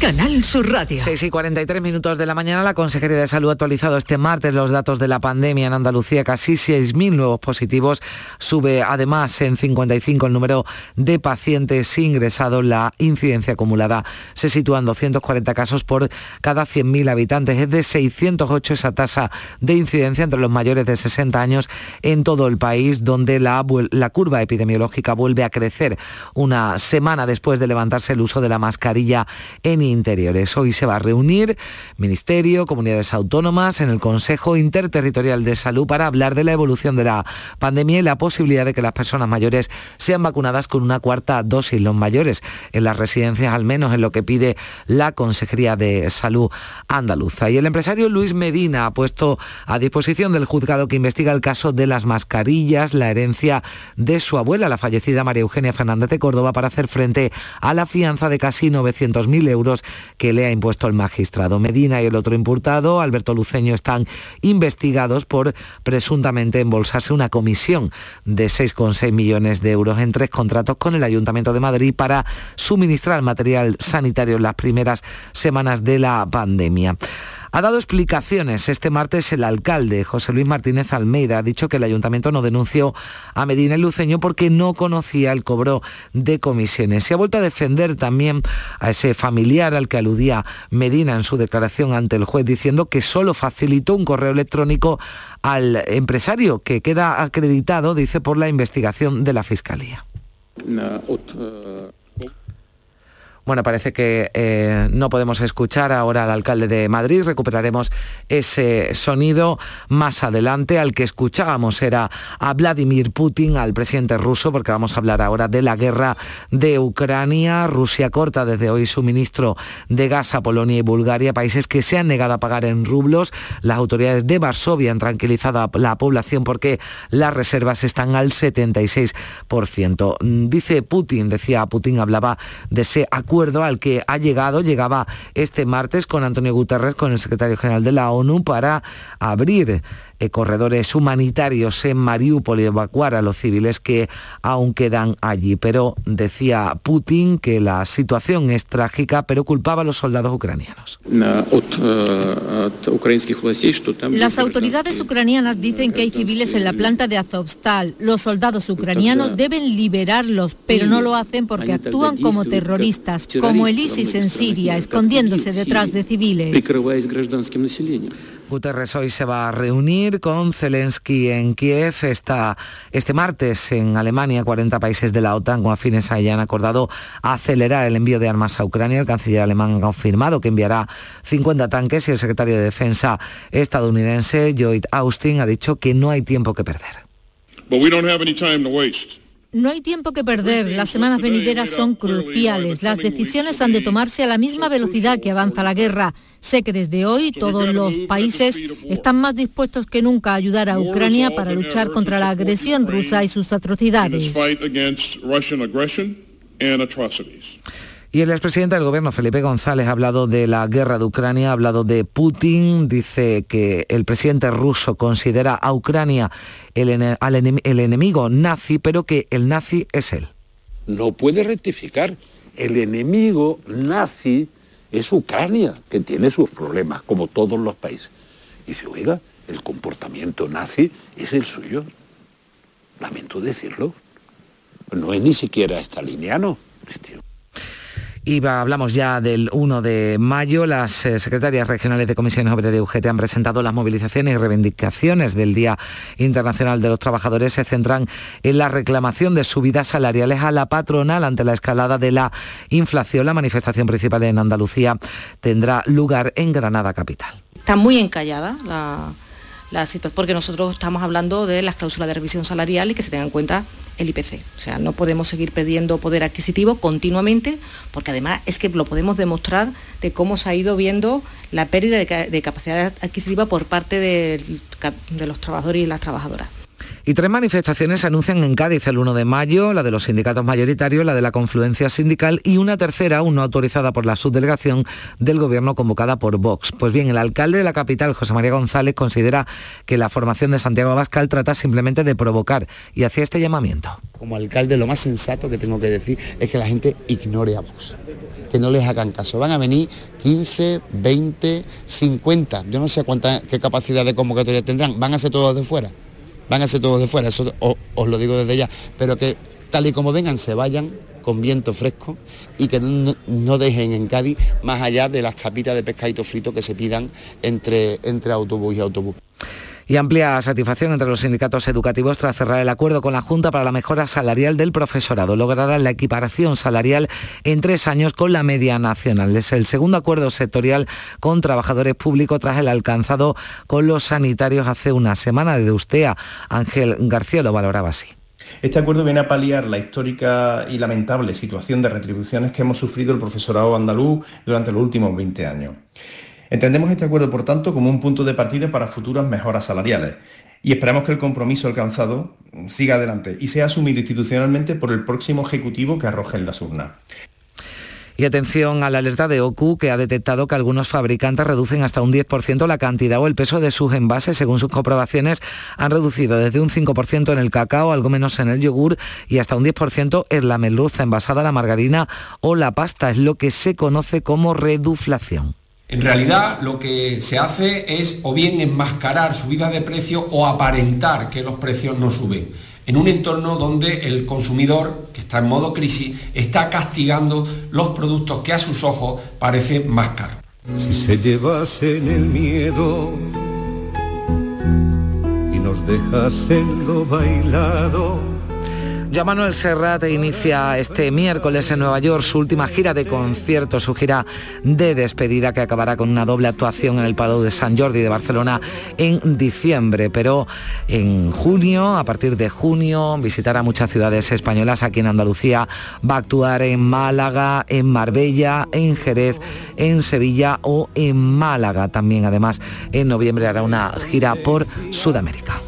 Canal Sur Radio. 6 y 43 minutos de la mañana, la Consejería de Salud ha actualizado este martes los datos de la pandemia en Andalucía, casi 6.000 nuevos positivos. Sube además en 55 el número de pacientes ingresados. La incidencia acumulada se sitúa en 240 casos por cada 100.000 habitantes. Es de 608 esa tasa de incidencia entre los mayores de 60 años en todo el país, donde la, la curva epidemiológica vuelve a crecer una semana después de levantarse el uso de la mascarilla en interiores. Hoy se va a reunir Ministerio, comunidades autónomas en el Consejo Interterritorial de Salud para hablar de la evolución de la pandemia y la posibilidad de que las personas mayores sean vacunadas con una cuarta dosis, los mayores en las residencias, al menos en lo que pide la Consejería de Salud andaluza. Y el empresario Luis Medina ha puesto a disposición del juzgado que investiga el caso de las mascarillas, la herencia de su abuela, la fallecida María Eugenia Fernández de Córdoba, para hacer frente a la fianza de casi 900.000 euros que le ha impuesto el magistrado. Medina y el otro imputado, Alberto Luceño, están investigados por presuntamente embolsarse una comisión de 6,6 millones de euros en tres contratos con el Ayuntamiento de Madrid para suministrar material sanitario en las primeras semanas de la pandemia. Ha dado explicaciones este martes el alcalde José Luis Martínez Almeida. Ha dicho que el ayuntamiento no denunció a Medina y Luceño porque no conocía el cobro de comisiones. Se ha vuelto a defender también a ese familiar al que aludía Medina en su declaración ante el juez diciendo que solo facilitó un correo electrónico al empresario que queda acreditado, dice, por la investigación de la Fiscalía. Bueno, parece que eh, no podemos escuchar ahora al alcalde de Madrid. Recuperaremos ese sonido más adelante. Al que escuchábamos era a Vladimir Putin, al presidente ruso, porque vamos a hablar ahora de la guerra de Ucrania. Rusia corta desde hoy suministro de gas a Polonia y Bulgaria, países que se han negado a pagar en rublos. Las autoridades de Varsovia han tranquilizado a la población porque las reservas están al 76%. Dice Putin, decía Putin, hablaba de ese acuerdo al que ha llegado, llegaba este martes con Antonio Guterres, con el secretario general de la ONU, para abrir eh, corredores humanitarios en Mariupol y evacuar a los civiles que aún quedan allí. Pero decía Putin que la situación es trágica, pero culpaba a los soldados ucranianos. Las autoridades ucranianas dicen que hay civiles en la planta de Azovstal. Los soldados ucranianos deben liberarlos, pero no lo hacen porque actúan como terroristas, como el ISIS en Siria, escondiéndose detrás de civiles. Guterres hoy se va a reunir con Zelensky en Kiev. este martes en Alemania, 40 países de la OTAN con afines a ella han acordado acelerar el envío de armas a Ucrania. El canciller alemán ha confirmado que enviará 50 tanques y el secretario de Defensa estadounidense, Lloyd Austin, ha dicho que no hay tiempo que perder. No hay tiempo que perder, las semanas venideras son cruciales, las decisiones han de tomarse a la misma velocidad que avanza la guerra. Sé que desde hoy todos los países están más dispuestos que nunca a ayudar a Ucrania para luchar contra la agresión rusa y sus atrocidades. Y el expresidente del gobierno, Felipe González, ha hablado de la guerra de Ucrania, ha hablado de Putin, dice que el presidente ruso considera a Ucrania el, enemigo nazi, pero que el nazi es él. No puede rectificar. El enemigo nazi es Ucrania, que tiene sus problemas, como todos los países. Y dice, oiga, el comportamiento nazi es el suyo. Lamento decirlo. No es ni siquiera estaliniano. Y hablamos ya del 1 de mayo. Las eh, secretarias regionales de Comisiones Obreras y UGT han presentado las movilizaciones y reivindicaciones del Día Internacional de los Trabajadores. Se centran en la reclamación de subidas salariales a la patronal ante la escalada de la inflación. La manifestación principal en Andalucía tendrá lugar en Granada Capital. Está muy encallada la porque nosotros estamos hablando de las cláusulas de revisión salarial y que se tenga en cuenta el IPC. O sea, no podemos seguir perdiendo poder adquisitivo continuamente, porque además es que lo podemos demostrar de cómo se ha ido viendo la pérdida de, capacidad adquisitiva por parte de los trabajadores y las trabajadoras. Y tres manifestaciones se anuncian en Cádiz el 1 de mayo, la de los sindicatos mayoritarios, la de la confluencia sindical y una tercera, aún no autorizada por la subdelegación del Gobierno convocada por Vox. Pues bien, el alcalde de la capital, José María González, considera que la formación de Santiago Abascal trata simplemente de provocar y hacía este llamamiento. Como alcalde, lo más sensato que tengo que decir es que la gente ignore a Vox que no les hagan caso. Van a venir 15, 20, 50, yo no sé cuánta, qué capacidad de convocatoria tendrán, van a ser todos de fuera van a ser todos de fuera, eso os, lo digo desde ya, pero que tal y como vengan se vayan con viento fresco y que no, dejen en Cádiz más allá de las chapitas de pescadito frito que se pidan entre, entre autobús y autobús y amplia satisfacción entre los sindicatos educativos tras cerrar el acuerdo con la Junta para la mejora salarial del profesorado. Logrará la equiparación salarial en tres años con la media nacional. Es el segundo acuerdo sectorial con trabajadores públicos tras el alcanzado con los sanitarios hace una semana. De Ustea, Ángel García lo valoraba así. Este acuerdo viene a paliar la histórica y lamentable situación de retribuciones que hemos sufrido el profesorado andaluz durante los últimos 20 años. Entendemos este acuerdo, por tanto, como un punto de partida para futuras mejoras salariales y esperamos que el compromiso alcanzado siga adelante y sea asumido institucionalmente por el próximo Ejecutivo que arroje en las urnas. Y atención a la alerta de OCU que ha detectado que algunos fabricantes reducen hasta un 10% la cantidad o el peso de sus envases. Según sus comprobaciones, han reducido desde un 5% en el cacao, algo menos en el yogur y hasta un 10% en la merluza envasada, la margarina o la pasta. Es lo que se conoce como reduflación. En realidad lo que se hace es o bien enmascarar subida de precio o aparentar que los precios no suben, en un entorno donde el consumidor, que está en modo crisis, está castigando los productos que a sus ojos parecen más caros. Si se llevasen el miedo y nos dejasen lo bailado Joan Manuel Serrat inicia este miércoles en Nueva York su última gira de conciertos, su gira de despedida que acabará con una doble actuación en el Palau de San Jordi de Barcelona en diciembre, pero en junio, a partir de junio, visitará muchas ciudades españolas. Aquí en Andalucía va a actuar en Málaga, en Marbella, en Jerez, en Sevilla o en Málaga. También además en noviembre hará una gira por Sudamérica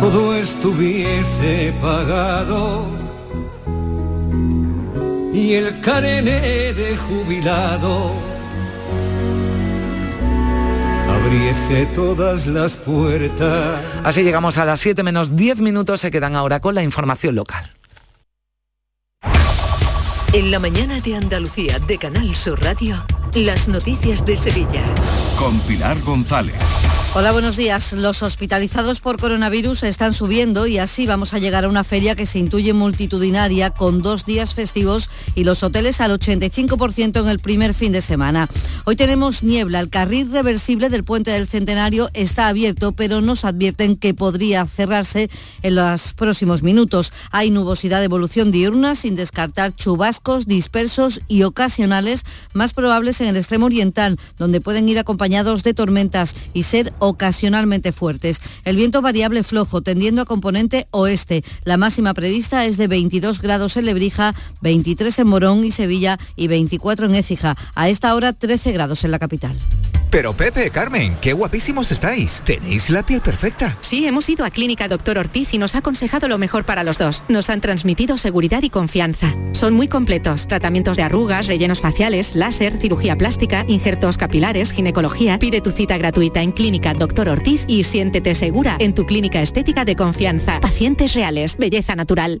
todo estuviese pagado y el carné de jubilado abriese todas las puertas. Así llegamos a las 7 menos 10 minutos, se quedan ahora con la información local. En la mañana de Andalucía de Canal Sur Radio. Las noticias de Sevilla. Con Pilar González. Hola, buenos días. Los hospitalizados por coronavirus están subiendo y así vamos a llegar a una feria que se intuye multitudinaria con dos días festivos y los hoteles al 85% en el primer fin de semana. Hoy tenemos niebla. El carril reversible del puente del Centenario está abierto, pero nos advierten que podría cerrarse en los próximos minutos. Hay nubosidad de evolución diurna sin descartar chubascos dispersos y ocasionales más probables en el extremo oriental, donde pueden ir acompañados de tormentas y ser ocasionalmente fuertes. El viento variable flojo, tendiendo a componente oeste. La máxima prevista es de 22 grados en Lebrija, 23 en Morón y Sevilla y 24 en Écija. A esta hora 13 grados en la capital. Pero Pepe, Carmen, qué guapísimos estáis. Tenéis la piel perfecta. Sí, hemos ido a Clínica Doctor Ortiz y nos ha aconsejado lo mejor para los dos. Nos han transmitido seguridad y confianza. Son muy completos. Tratamientos de arrugas, rellenos faciales, láser, cirugía plástica, injertos capilares, ginecología. Pide tu cita gratuita en Clínica Doctor Ortiz y siéntete segura en tu clínica estética de confianza. Pacientes reales, belleza natural.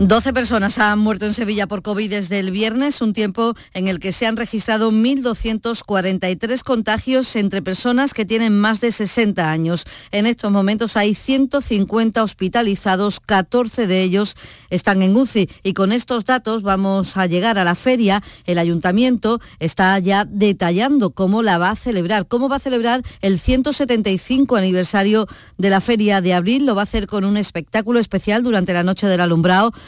12 personas han muerto en Sevilla por COVID desde el viernes, un tiempo en el que se han registrado 1.243 contagios entre personas que tienen más de 60 años. En estos momentos hay 150 hospitalizados, 14 de ellos están en UCI. Y con estos datos vamos a llegar a la feria. El ayuntamiento está ya detallando cómo la va a celebrar, cómo va a celebrar el 175 aniversario de la feria de abril. Lo va a hacer con un espectáculo especial durante la noche del alumbrado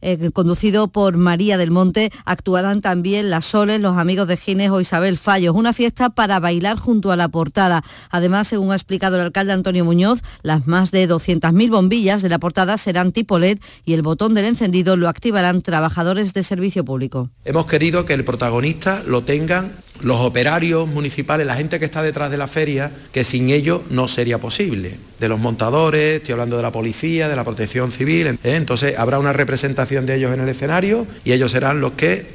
eh, conducido por María del Monte. Actuarán también las Soles, los amigos de Gines o Isabel Fallos. Una fiesta para bailar junto a la portada. Además, según ha explicado el alcalde Antonio Muñoz, las más de 200.000 bombillas de la portada serán tipo LED y el botón del encendido lo activarán trabajadores de servicio público. Hemos querido que el protagonista lo tengan los operarios municipales, la gente que está detrás de la feria, que sin ellos no sería posible. De los montadores, estoy hablando de la policía, de la protección civil. ¿eh? Entonces habrá una representación de ellos en el escenario y ellos serán los que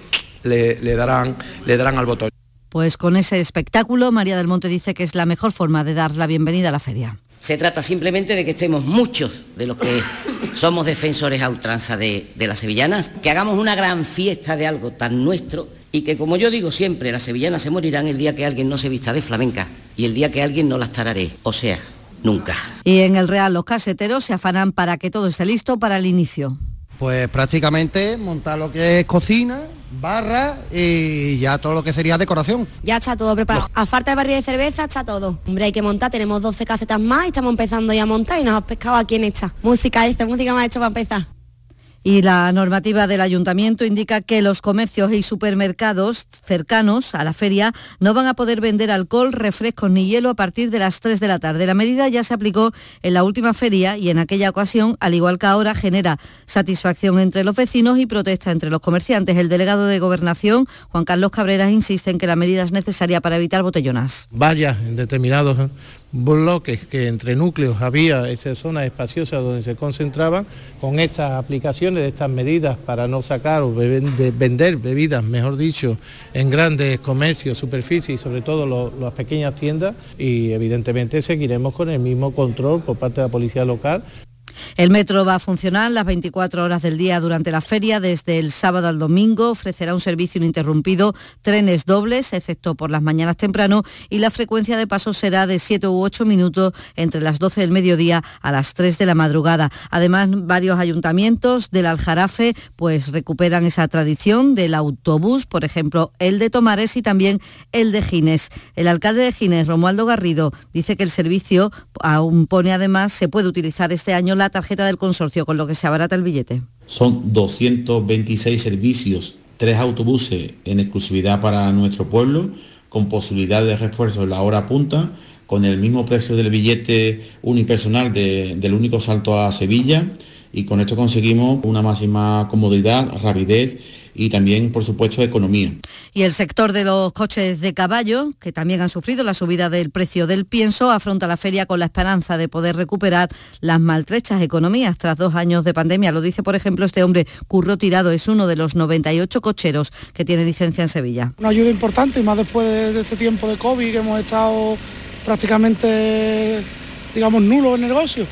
le, le darán, le darán al botón. Pues con ese espectáculo, María del Monte dice que es la mejor forma de dar la bienvenida a la feria. Se trata simplemente de que estemos muchos de los que somos defensores a ultranza de, de las sevillanas, que hagamos una gran fiesta de algo tan nuestro y que, como yo digo siempre, las sevillanas se morirán el día que alguien no se vista de flamenca y el día que alguien no las tararé, o sea, nunca. Y en el Real los caseteros se afanan para que todo esté listo para el inicio. Pues prácticamente montar lo que es cocina, barra y ya todo lo que sería decoración. Ya está todo preparado. A falta de barril de cerveza está todo. Hombre, hay que montar, tenemos 12 casetas más y estamos empezando ya a montar y nos ha pescado aquí en esta. Música, esta música más hecho para empezar. Y la normativa del ayuntamiento indica que los comercios y supermercados cercanos a la feria no van a poder vender alcohol, refrescos ni hielo a partir de las 3 de la tarde. La medida ya se aplicó en la última feria y en aquella ocasión, al igual que ahora, genera satisfacción entre los vecinos y protesta entre los comerciantes. El delegado de Gobernación, Juan Carlos Cabreras, insiste en que la medida es necesaria para evitar botellonas. Vaya en determinados bloques que entre núcleos había esas zonas espaciosas donde se concentraban, con estas aplicaciones estas medidas para no sacar o vender bebidas, mejor dicho, en grandes comercios, superficies y sobre todo las pequeñas tiendas y evidentemente seguiremos con el mismo control por parte de la policía local. El metro va a funcionar las 24 horas del día durante la feria. Desde el sábado al domingo ofrecerá un servicio ininterrumpido, trenes dobles, excepto por las mañanas temprano, y la frecuencia de paso será de 7 u 8 minutos entre las 12 del mediodía a las 3 de la madrugada. Además, varios ayuntamientos del Aljarafe pues recuperan esa tradición del autobús, por ejemplo, el de Tomares y también el de Gines. El alcalde de Gines, Romualdo Garrido, dice que el servicio aún pone además, se puede utilizar este año la tarjeta del consorcio, con lo que se abarata el billete. Son 226 servicios, tres autobuses en exclusividad para nuestro pueblo, con posibilidad de refuerzo en la hora punta, con el mismo precio del billete unipersonal del único salto a Sevilla y con esto conseguimos una máxima comodidad, rapidez y también, por supuesto, economía. Y el sector de los coches de caballo, que también han sufrido la subida del precio del pienso, afronta la feria con la esperanza de poder recuperar las maltrechas economías tras dos años de pandemia. Lo dice, por ejemplo, este hombre, Curro Tirado, es uno de los 98 cocheros que tiene licencia en Sevilla. Una ayuda importante, y más después de este tiempo de COVID, que hemos estado prácticamente, digamos, nulo en negocio.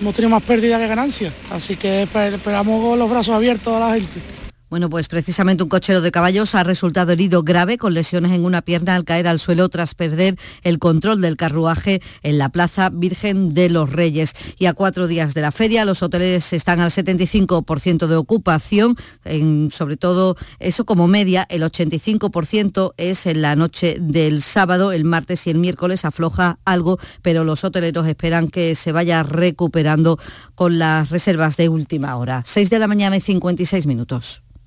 Hemos tenido más pérdida que ganancias, así que esperamos con los brazos abiertos a la gente. Bueno, pues precisamente un cochero de caballos ha resultado herido grave con lesiones en una pierna al caer al suelo tras perder el control del carruaje en la Plaza Virgen de los Reyes. Y a cuatro días de la feria, los hoteles están al 75% de ocupación, sobre todo eso como media, el 85% es en la noche del sábado, el martes y el miércoles afloja algo, pero los hoteleros esperan que se vaya recuperando con las reservas de última hora. 6 de la mañana y 56 minutos.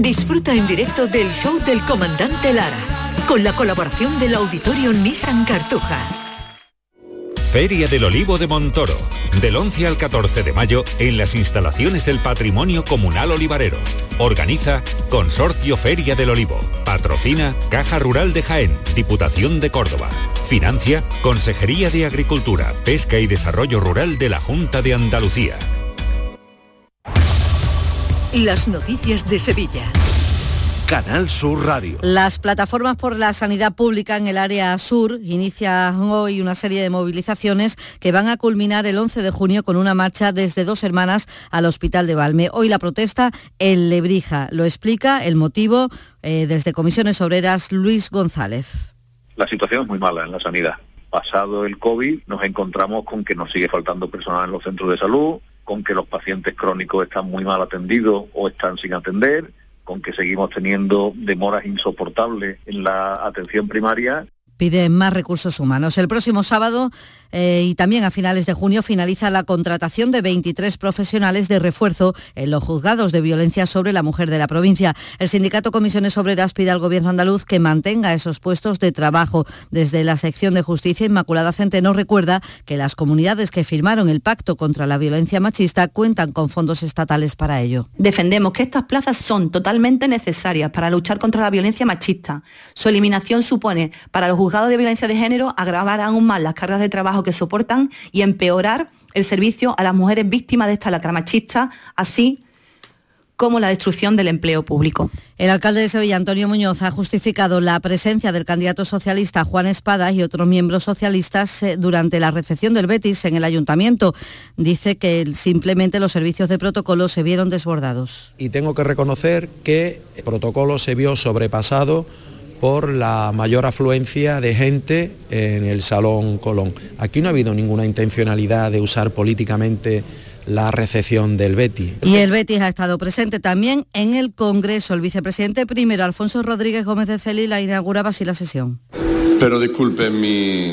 Disfruta en directo del show del comandante Lara, con la colaboración del auditorio Nissan Cartuja. Feria del Olivo de Montoro, del 11 al 14 de mayo en las instalaciones del Patrimonio Comunal Olivarero. Organiza Consorcio Feria del Olivo. Patrocina Caja Rural de Jaén, Diputación de Córdoba. Financia Consejería de Agricultura, Pesca y Desarrollo Rural de la Junta de Andalucía. Las noticias de Sevilla. Canal Sur Radio. Las plataformas por la sanidad pública en el área sur inician hoy una serie de movilizaciones que van a culminar el 11 de junio con una marcha desde Dos Hermanas al Hospital de Valme. Hoy la protesta en Lebrija. Lo explica el motivo eh, desde Comisiones Obreras Luis González. La situación es muy mala en la sanidad. Pasado el COVID nos encontramos con que nos sigue faltando personal en los centros de salud, con que los pacientes crónicos están muy mal atendidos o están sin atender, con que seguimos teniendo demoras insoportables en la atención primaria pide más recursos humanos. El próximo sábado eh, y también a finales de junio finaliza la contratación de 23 profesionales de refuerzo en los juzgados de violencia sobre la mujer de la provincia. El sindicato Comisiones Obreras pide al gobierno andaluz que mantenga esos puestos de trabajo. Desde la sección de justicia, Inmaculada Centeno recuerda que las comunidades que firmaron el pacto contra la violencia machista cuentan con fondos estatales para ello. Defendemos que estas plazas son totalmente necesarias para luchar contra la violencia machista. Su eliminación supone para los juzgados de violencia de género agravar aún más las cargas de trabajo que soportan y empeorar el servicio a las mujeres víctimas de esta lacra machista, así como la destrucción del empleo público. El alcalde de Sevilla, Antonio Muñoz, ha justificado la presencia del candidato socialista Juan Espada y otros miembros socialistas eh, durante la recepción del Betis en el ayuntamiento. Dice que simplemente los servicios de protocolo se vieron desbordados. Y tengo que reconocer que el protocolo se vio sobrepasado por la mayor afluencia de gente en el Salón Colón. Aquí no ha habido ninguna intencionalidad de usar políticamente la recepción del Betis. Y el Betis ha estado presente también en el Congreso. El vicepresidente primero, Alfonso Rodríguez Gómez de Celi, la inauguraba así la sesión. Pero disculpen mi,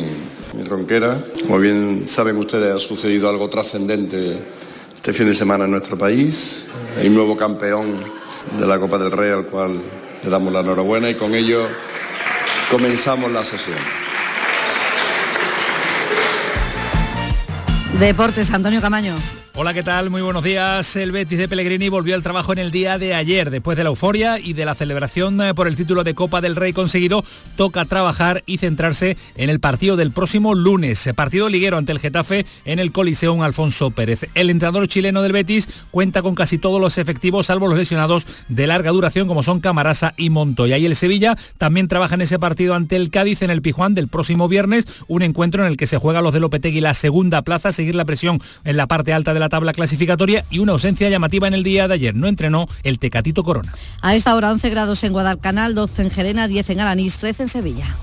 mi ronquera. Como bien saben ustedes, ha sucedido algo trascendente este fin de semana en nuestro país. Hay un nuevo campeón de la Copa del Rey al cual le damos la enhorabuena y con ello comenzamos la sesión. Deportes, Antonio Camaño. Hola, ¿qué tal? Muy buenos días. El Betis de Pellegrini volvió al trabajo en el día de ayer. Después de la euforia y de la celebración eh, por el título de Copa del Rey conseguido, toca trabajar y centrarse en el partido del próximo lunes. Partido liguero ante el Getafe en el Coliseum Alfonso Pérez. El entrenador chileno del Betis cuenta con casi todos los efectivos, salvo los lesionados de larga duración como son Camarasa y Montoya. Y el Sevilla también trabaja en ese partido ante el Cádiz en el Pijuán del próximo viernes, un encuentro en el que se juega los de Lopetegui la segunda plaza, seguir la presión en la parte alta de la tabla clasificatoria y una ausencia llamativa en el día de ayer. No entrenó el Tecatito Corona. A esta hora 11 grados en Guadalcanal, 12 en Gerena, 10 en Alanís, 13 en Sevilla.